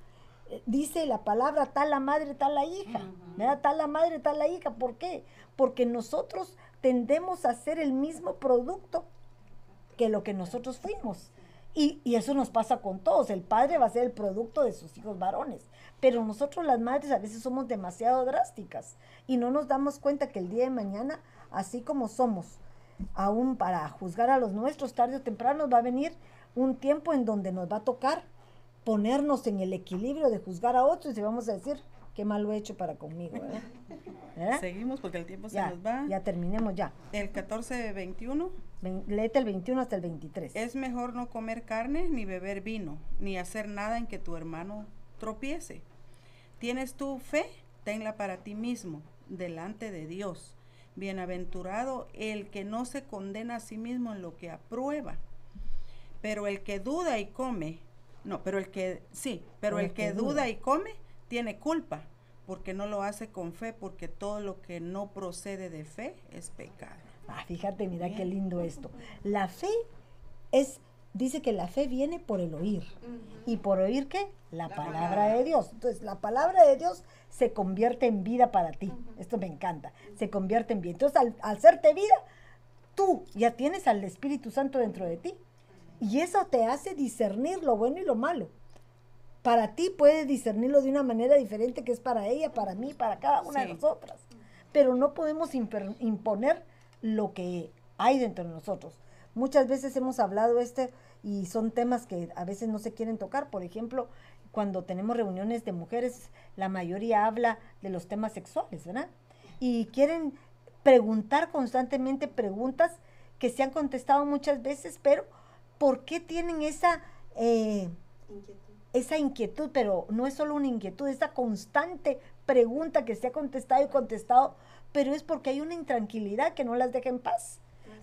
[SPEAKER 1] eh, dice la palabra tal la madre, tal la hija? ¿Verdad? Tal la madre, tal la hija. ¿Por qué? Porque nosotros tendemos a ser el mismo producto que lo que nosotros fuimos. Y, y eso nos pasa con todos. El padre va a ser el producto de sus hijos varones. Pero nosotros las madres a veces somos demasiado drásticas y no nos damos cuenta que el día de mañana, así como somos, aún para juzgar a los nuestros, tarde o temprano va a venir un tiempo en donde nos va a tocar ponernos en el equilibrio de juzgar a otros y vamos a decir, qué mal lo he hecho para conmigo. ¿Verdad? <laughs>
[SPEAKER 2] Seguimos porque el tiempo se nos va.
[SPEAKER 1] ya terminemos ya.
[SPEAKER 2] El 14-21.
[SPEAKER 1] Ven- léete el 21 hasta el 23.
[SPEAKER 2] Es mejor no comer carne ni beber vino, ni hacer nada en que tu hermano tropiece. ¿Tienes tu fe? Tenla para ti mismo, delante de Dios. Bienaventurado el que no se condena a sí mismo en lo que aprueba. Pero el que duda y come, no, pero el que, sí, pero el que duda y come tiene culpa, porque no lo hace con fe, porque todo lo que no procede de fe es pecado.
[SPEAKER 1] Ah, fíjate, mira qué lindo esto. La fe es, dice que la fe viene por el oír. ¿Y por oír qué? La, palabra de Dios. Entonces, la palabra de Dios se convierte en vida para ti. Esto me encanta. Se convierte en vida. Entonces, al, al hacerte vida, tú ya tienes al Espíritu Santo dentro de ti. Y eso te hace discernir lo bueno y lo malo. Para ti puedes discernirlo de una manera diferente que es para ella, para mí, para cada una de nosotras. Pero no podemos imponer lo que hay dentro de nosotros. Muchas veces hemos hablado este y son temas que a veces no se quieren tocar. Por ejemplo, cuando tenemos reuniones de mujeres, la mayoría habla de los temas sexuales, ¿verdad? Y quieren preguntar constantemente preguntas que se han contestado muchas veces, pero ¿por qué tienen esa, eh, esa inquietud? Pero no es solo una inquietud, esa constante pregunta que se ha contestado y contestado, pero es porque hay una intranquilidad que no las deja en paz.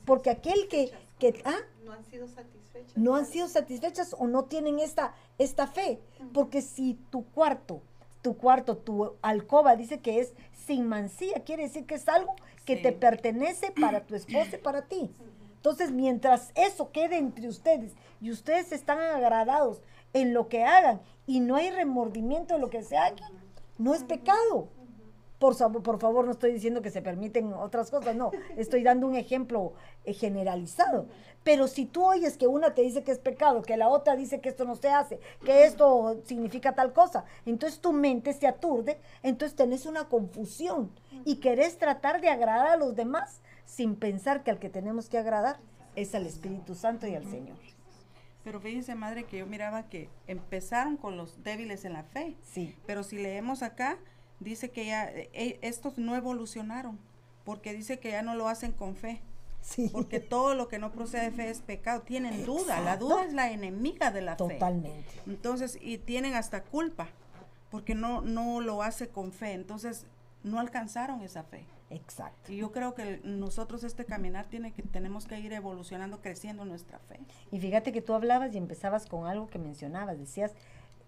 [SPEAKER 1] Porque aquel que, que ah,
[SPEAKER 9] No han sido satisfechos.
[SPEAKER 1] no han sido satisfechas o no tienen esta, esta fe. Porque si tu cuarto, tu cuarto, tu alcoba dice que es sin mancilla, quiere decir que es algo que
[SPEAKER 2] Sí.
[SPEAKER 1] te pertenece para tu esposa y para ti. Entonces, mientras eso quede entre ustedes y ustedes están agradados en lo que hagan y no hay remordimiento en lo que se haga, no es pecado. Por, por favor, no estoy diciendo que se permiten otras cosas, no, <laughs> estoy dando un ejemplo eh, generalizado. Pero si tú oyes que una te dice que es pecado, que la otra dice que esto no se hace, que esto significa tal cosa, entonces tu mente se aturde, entonces tenés una confusión y querés tratar de agradar a los demás sin pensar que al que tenemos que agradar es al Espíritu Santo y al Señor.
[SPEAKER 2] Pero fíjese, madre, que yo miraba que empezaron con los débiles en la fe.
[SPEAKER 1] Sí.
[SPEAKER 2] Pero si leemos acá, dice que ya eh, eh, estos no evolucionaron, porque dice que ya no lo hacen con fe.
[SPEAKER 1] Sí.
[SPEAKER 2] Porque todo lo que no procede de fe es pecado. Tienen duda. La duda es la enemiga de la fe.
[SPEAKER 1] Totalmente.
[SPEAKER 2] Entonces, y tienen hasta culpa, porque no, no lo hace con fe. Entonces, no alcanzaron esa fe.
[SPEAKER 1] Exacto.
[SPEAKER 2] Y yo creo que nosotros este caminar tiene que, tenemos que ir evolucionando, creciendo nuestra fe.
[SPEAKER 1] Y fíjate que tú hablabas y empezabas con algo que mencionabas, decías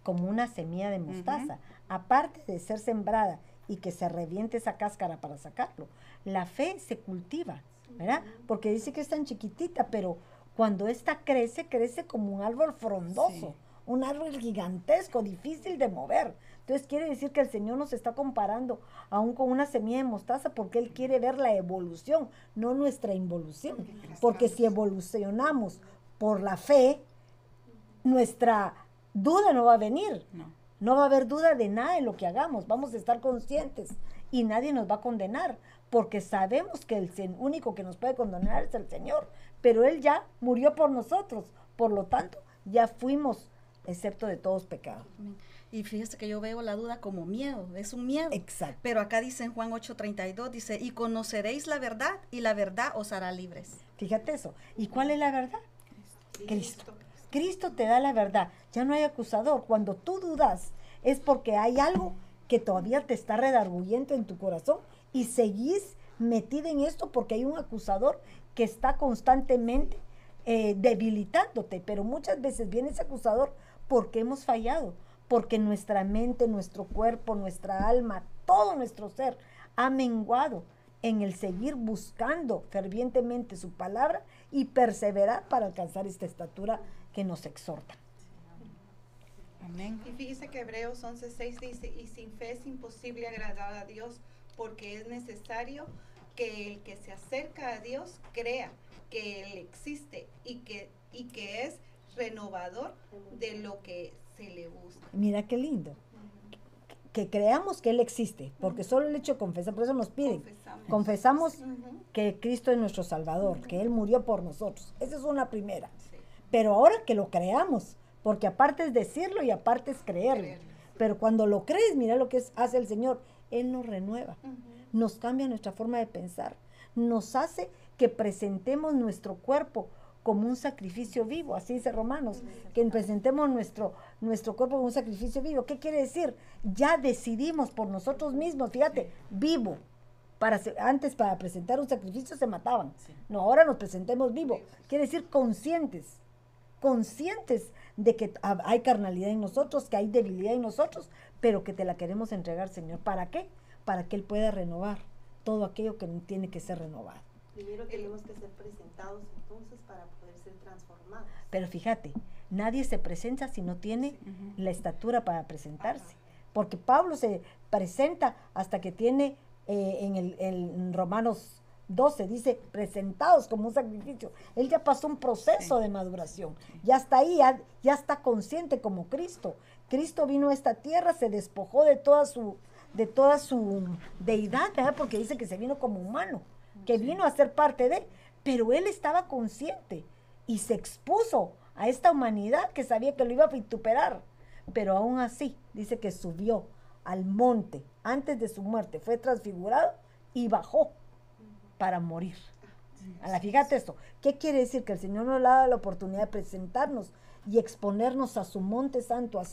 [SPEAKER 1] como una semilla de mostaza. Aparte de ser sembrada y que se reviente esa cáscara para sacarlo, la fe se cultiva ¿verdad? Porque dice que es tan chiquitita, pero cuando esta crece, crece como un árbol frondoso, un árbol gigantesco, difícil de mover. Entonces quiere decir que el Señor nos está comparando aún con una semilla de mostaza porque Él quiere ver la evolución, no nuestra involución. Porque si evolucionamos por la fe, nuestra duda no va a venir.
[SPEAKER 2] No.
[SPEAKER 1] No va a haber duda de nada en lo que hagamos. Vamos a estar conscientes y nadie nos va a condenar porque sabemos que el único que nos puede condenar es el Señor. Pero Él ya murió por nosotros. Por lo tanto, ya fuimos excepto de todos pecados.
[SPEAKER 3] Y fíjese que yo veo la duda como miedo, es un miedo.
[SPEAKER 1] Exacto.
[SPEAKER 3] Pero acá dice en Juan 8:32, dice, y conoceréis la verdad y la verdad os hará libres.
[SPEAKER 1] Fíjate eso. ¿Y cuál es la verdad? Cristo. Cristo te da la verdad. Ya no hay acusador. Cuando tú dudas es porque hay algo que todavía te está redarguyendo en tu corazón y seguís metida en esto porque hay un acusador que está constantemente eh, debilitándote. Pero muchas veces viene ese acusador porque hemos fallado, porque nuestra mente, nuestro cuerpo, nuestra alma, todo nuestro ser ha menguado en el seguir buscando fervientemente su palabra y perseverar para alcanzar esta estatura que nos exhorta.
[SPEAKER 2] Amén.
[SPEAKER 9] Y fíjese que Hebreos 11:6 dice, y sin fe es imposible agradar a Dios, porque es necesario que el que se acerca a Dios crea que Él existe y que, y que es renovador de lo que se le busca.
[SPEAKER 1] Mira qué lindo. Que creamos que Él existe, porque solo el hecho de confesar, por eso nos piden,
[SPEAKER 9] Confesamos.
[SPEAKER 1] que Cristo es nuestro Salvador, que Él murió por nosotros. Esa es una primera.
[SPEAKER 9] Sí.
[SPEAKER 1] Pero ahora que lo creamos, porque aparte es decirlo y aparte es creerlo.
[SPEAKER 9] Creerlo.
[SPEAKER 1] Pero cuando lo crees, mira lo que es- hace el Señor. Él nos renueva, nos cambia nuestra forma de pensar, nos hace que presentemos nuestro cuerpo como un sacrificio vivo, así dice Romanos, que presentemos nuestro, nuestro cuerpo como un sacrificio vivo. ¿Qué quiere decir? Ya decidimos por nosotros mismos, fíjate, vivo. Para, antes para presentar un sacrificio se mataban. No, ahora nos presentemos vivo. Quiere decir conscientes, conscientes de que ha- hay carnalidad en nosotros, que hay debilidad en nosotros, pero que te la queremos entregar, Señor. ¿Para qué? Para que Él pueda renovar todo aquello que tiene que ser renovado.
[SPEAKER 6] Primero tenemos que ser presentados entonces para poder ser transformados.
[SPEAKER 1] Pero fíjate, nadie se presenta si no tiene la estatura para presentarse. Porque Pablo se presenta hasta que tiene eh, en el en Romanos 12, dice, presentados como un sacrificio. Él ya pasó un proceso de maduración. Ya está ahí, ya, ya está consciente como Cristo. Cristo vino a esta tierra, se despojó de toda su de toda su deidad, ¿verdad? Porque dice que se vino como humano, que vino a ser parte de, pero él estaba consciente y se expuso a esta humanidad que sabía que lo iba a vituperar. Pero aún así, dice que subió al monte antes de su muerte, fue transfigurado y bajó para morir. A la, fíjate esto, ¿qué quiere decir? Que el Señor nos da la oportunidad de presentarnos y exponernos a su monte santo, a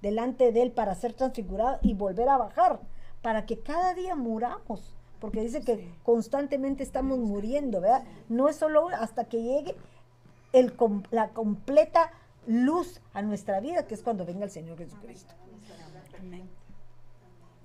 [SPEAKER 1] delante de Él para ser transfigurado y volver a bajar, para que cada día muramos, porque dice que constantemente estamos muriendo, ¿verdad? No es solo hasta que llegue el, la completa luz a nuestra vida, que es cuando venga el Señor Jesucristo.
[SPEAKER 2] Amén.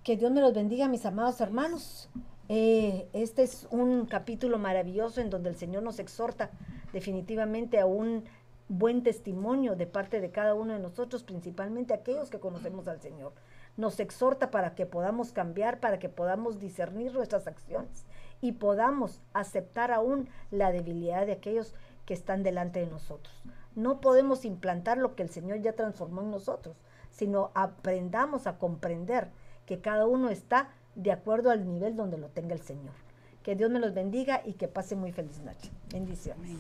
[SPEAKER 1] Que Dios me los bendiga, mis amados hermanos. Eh, este es un capítulo maravilloso en donde el Señor nos exhorta definitivamente a un buen testimonio de parte de cada uno de nosotros, principalmente aquellos que conocemos al Señor. Nos exhorta para que podamos cambiar, para que podamos discernir nuestras acciones y podamos aceptar aún la debilidad de aquellos que están delante de nosotros. No podemos implantar lo que el Señor ya transformó en nosotros, sino aprendamos a comprender que cada uno está de acuerdo al nivel donde lo tenga el Señor. Que Dios me los bendiga y que pase muy feliz noche. Bendiciones.
[SPEAKER 2] Amén.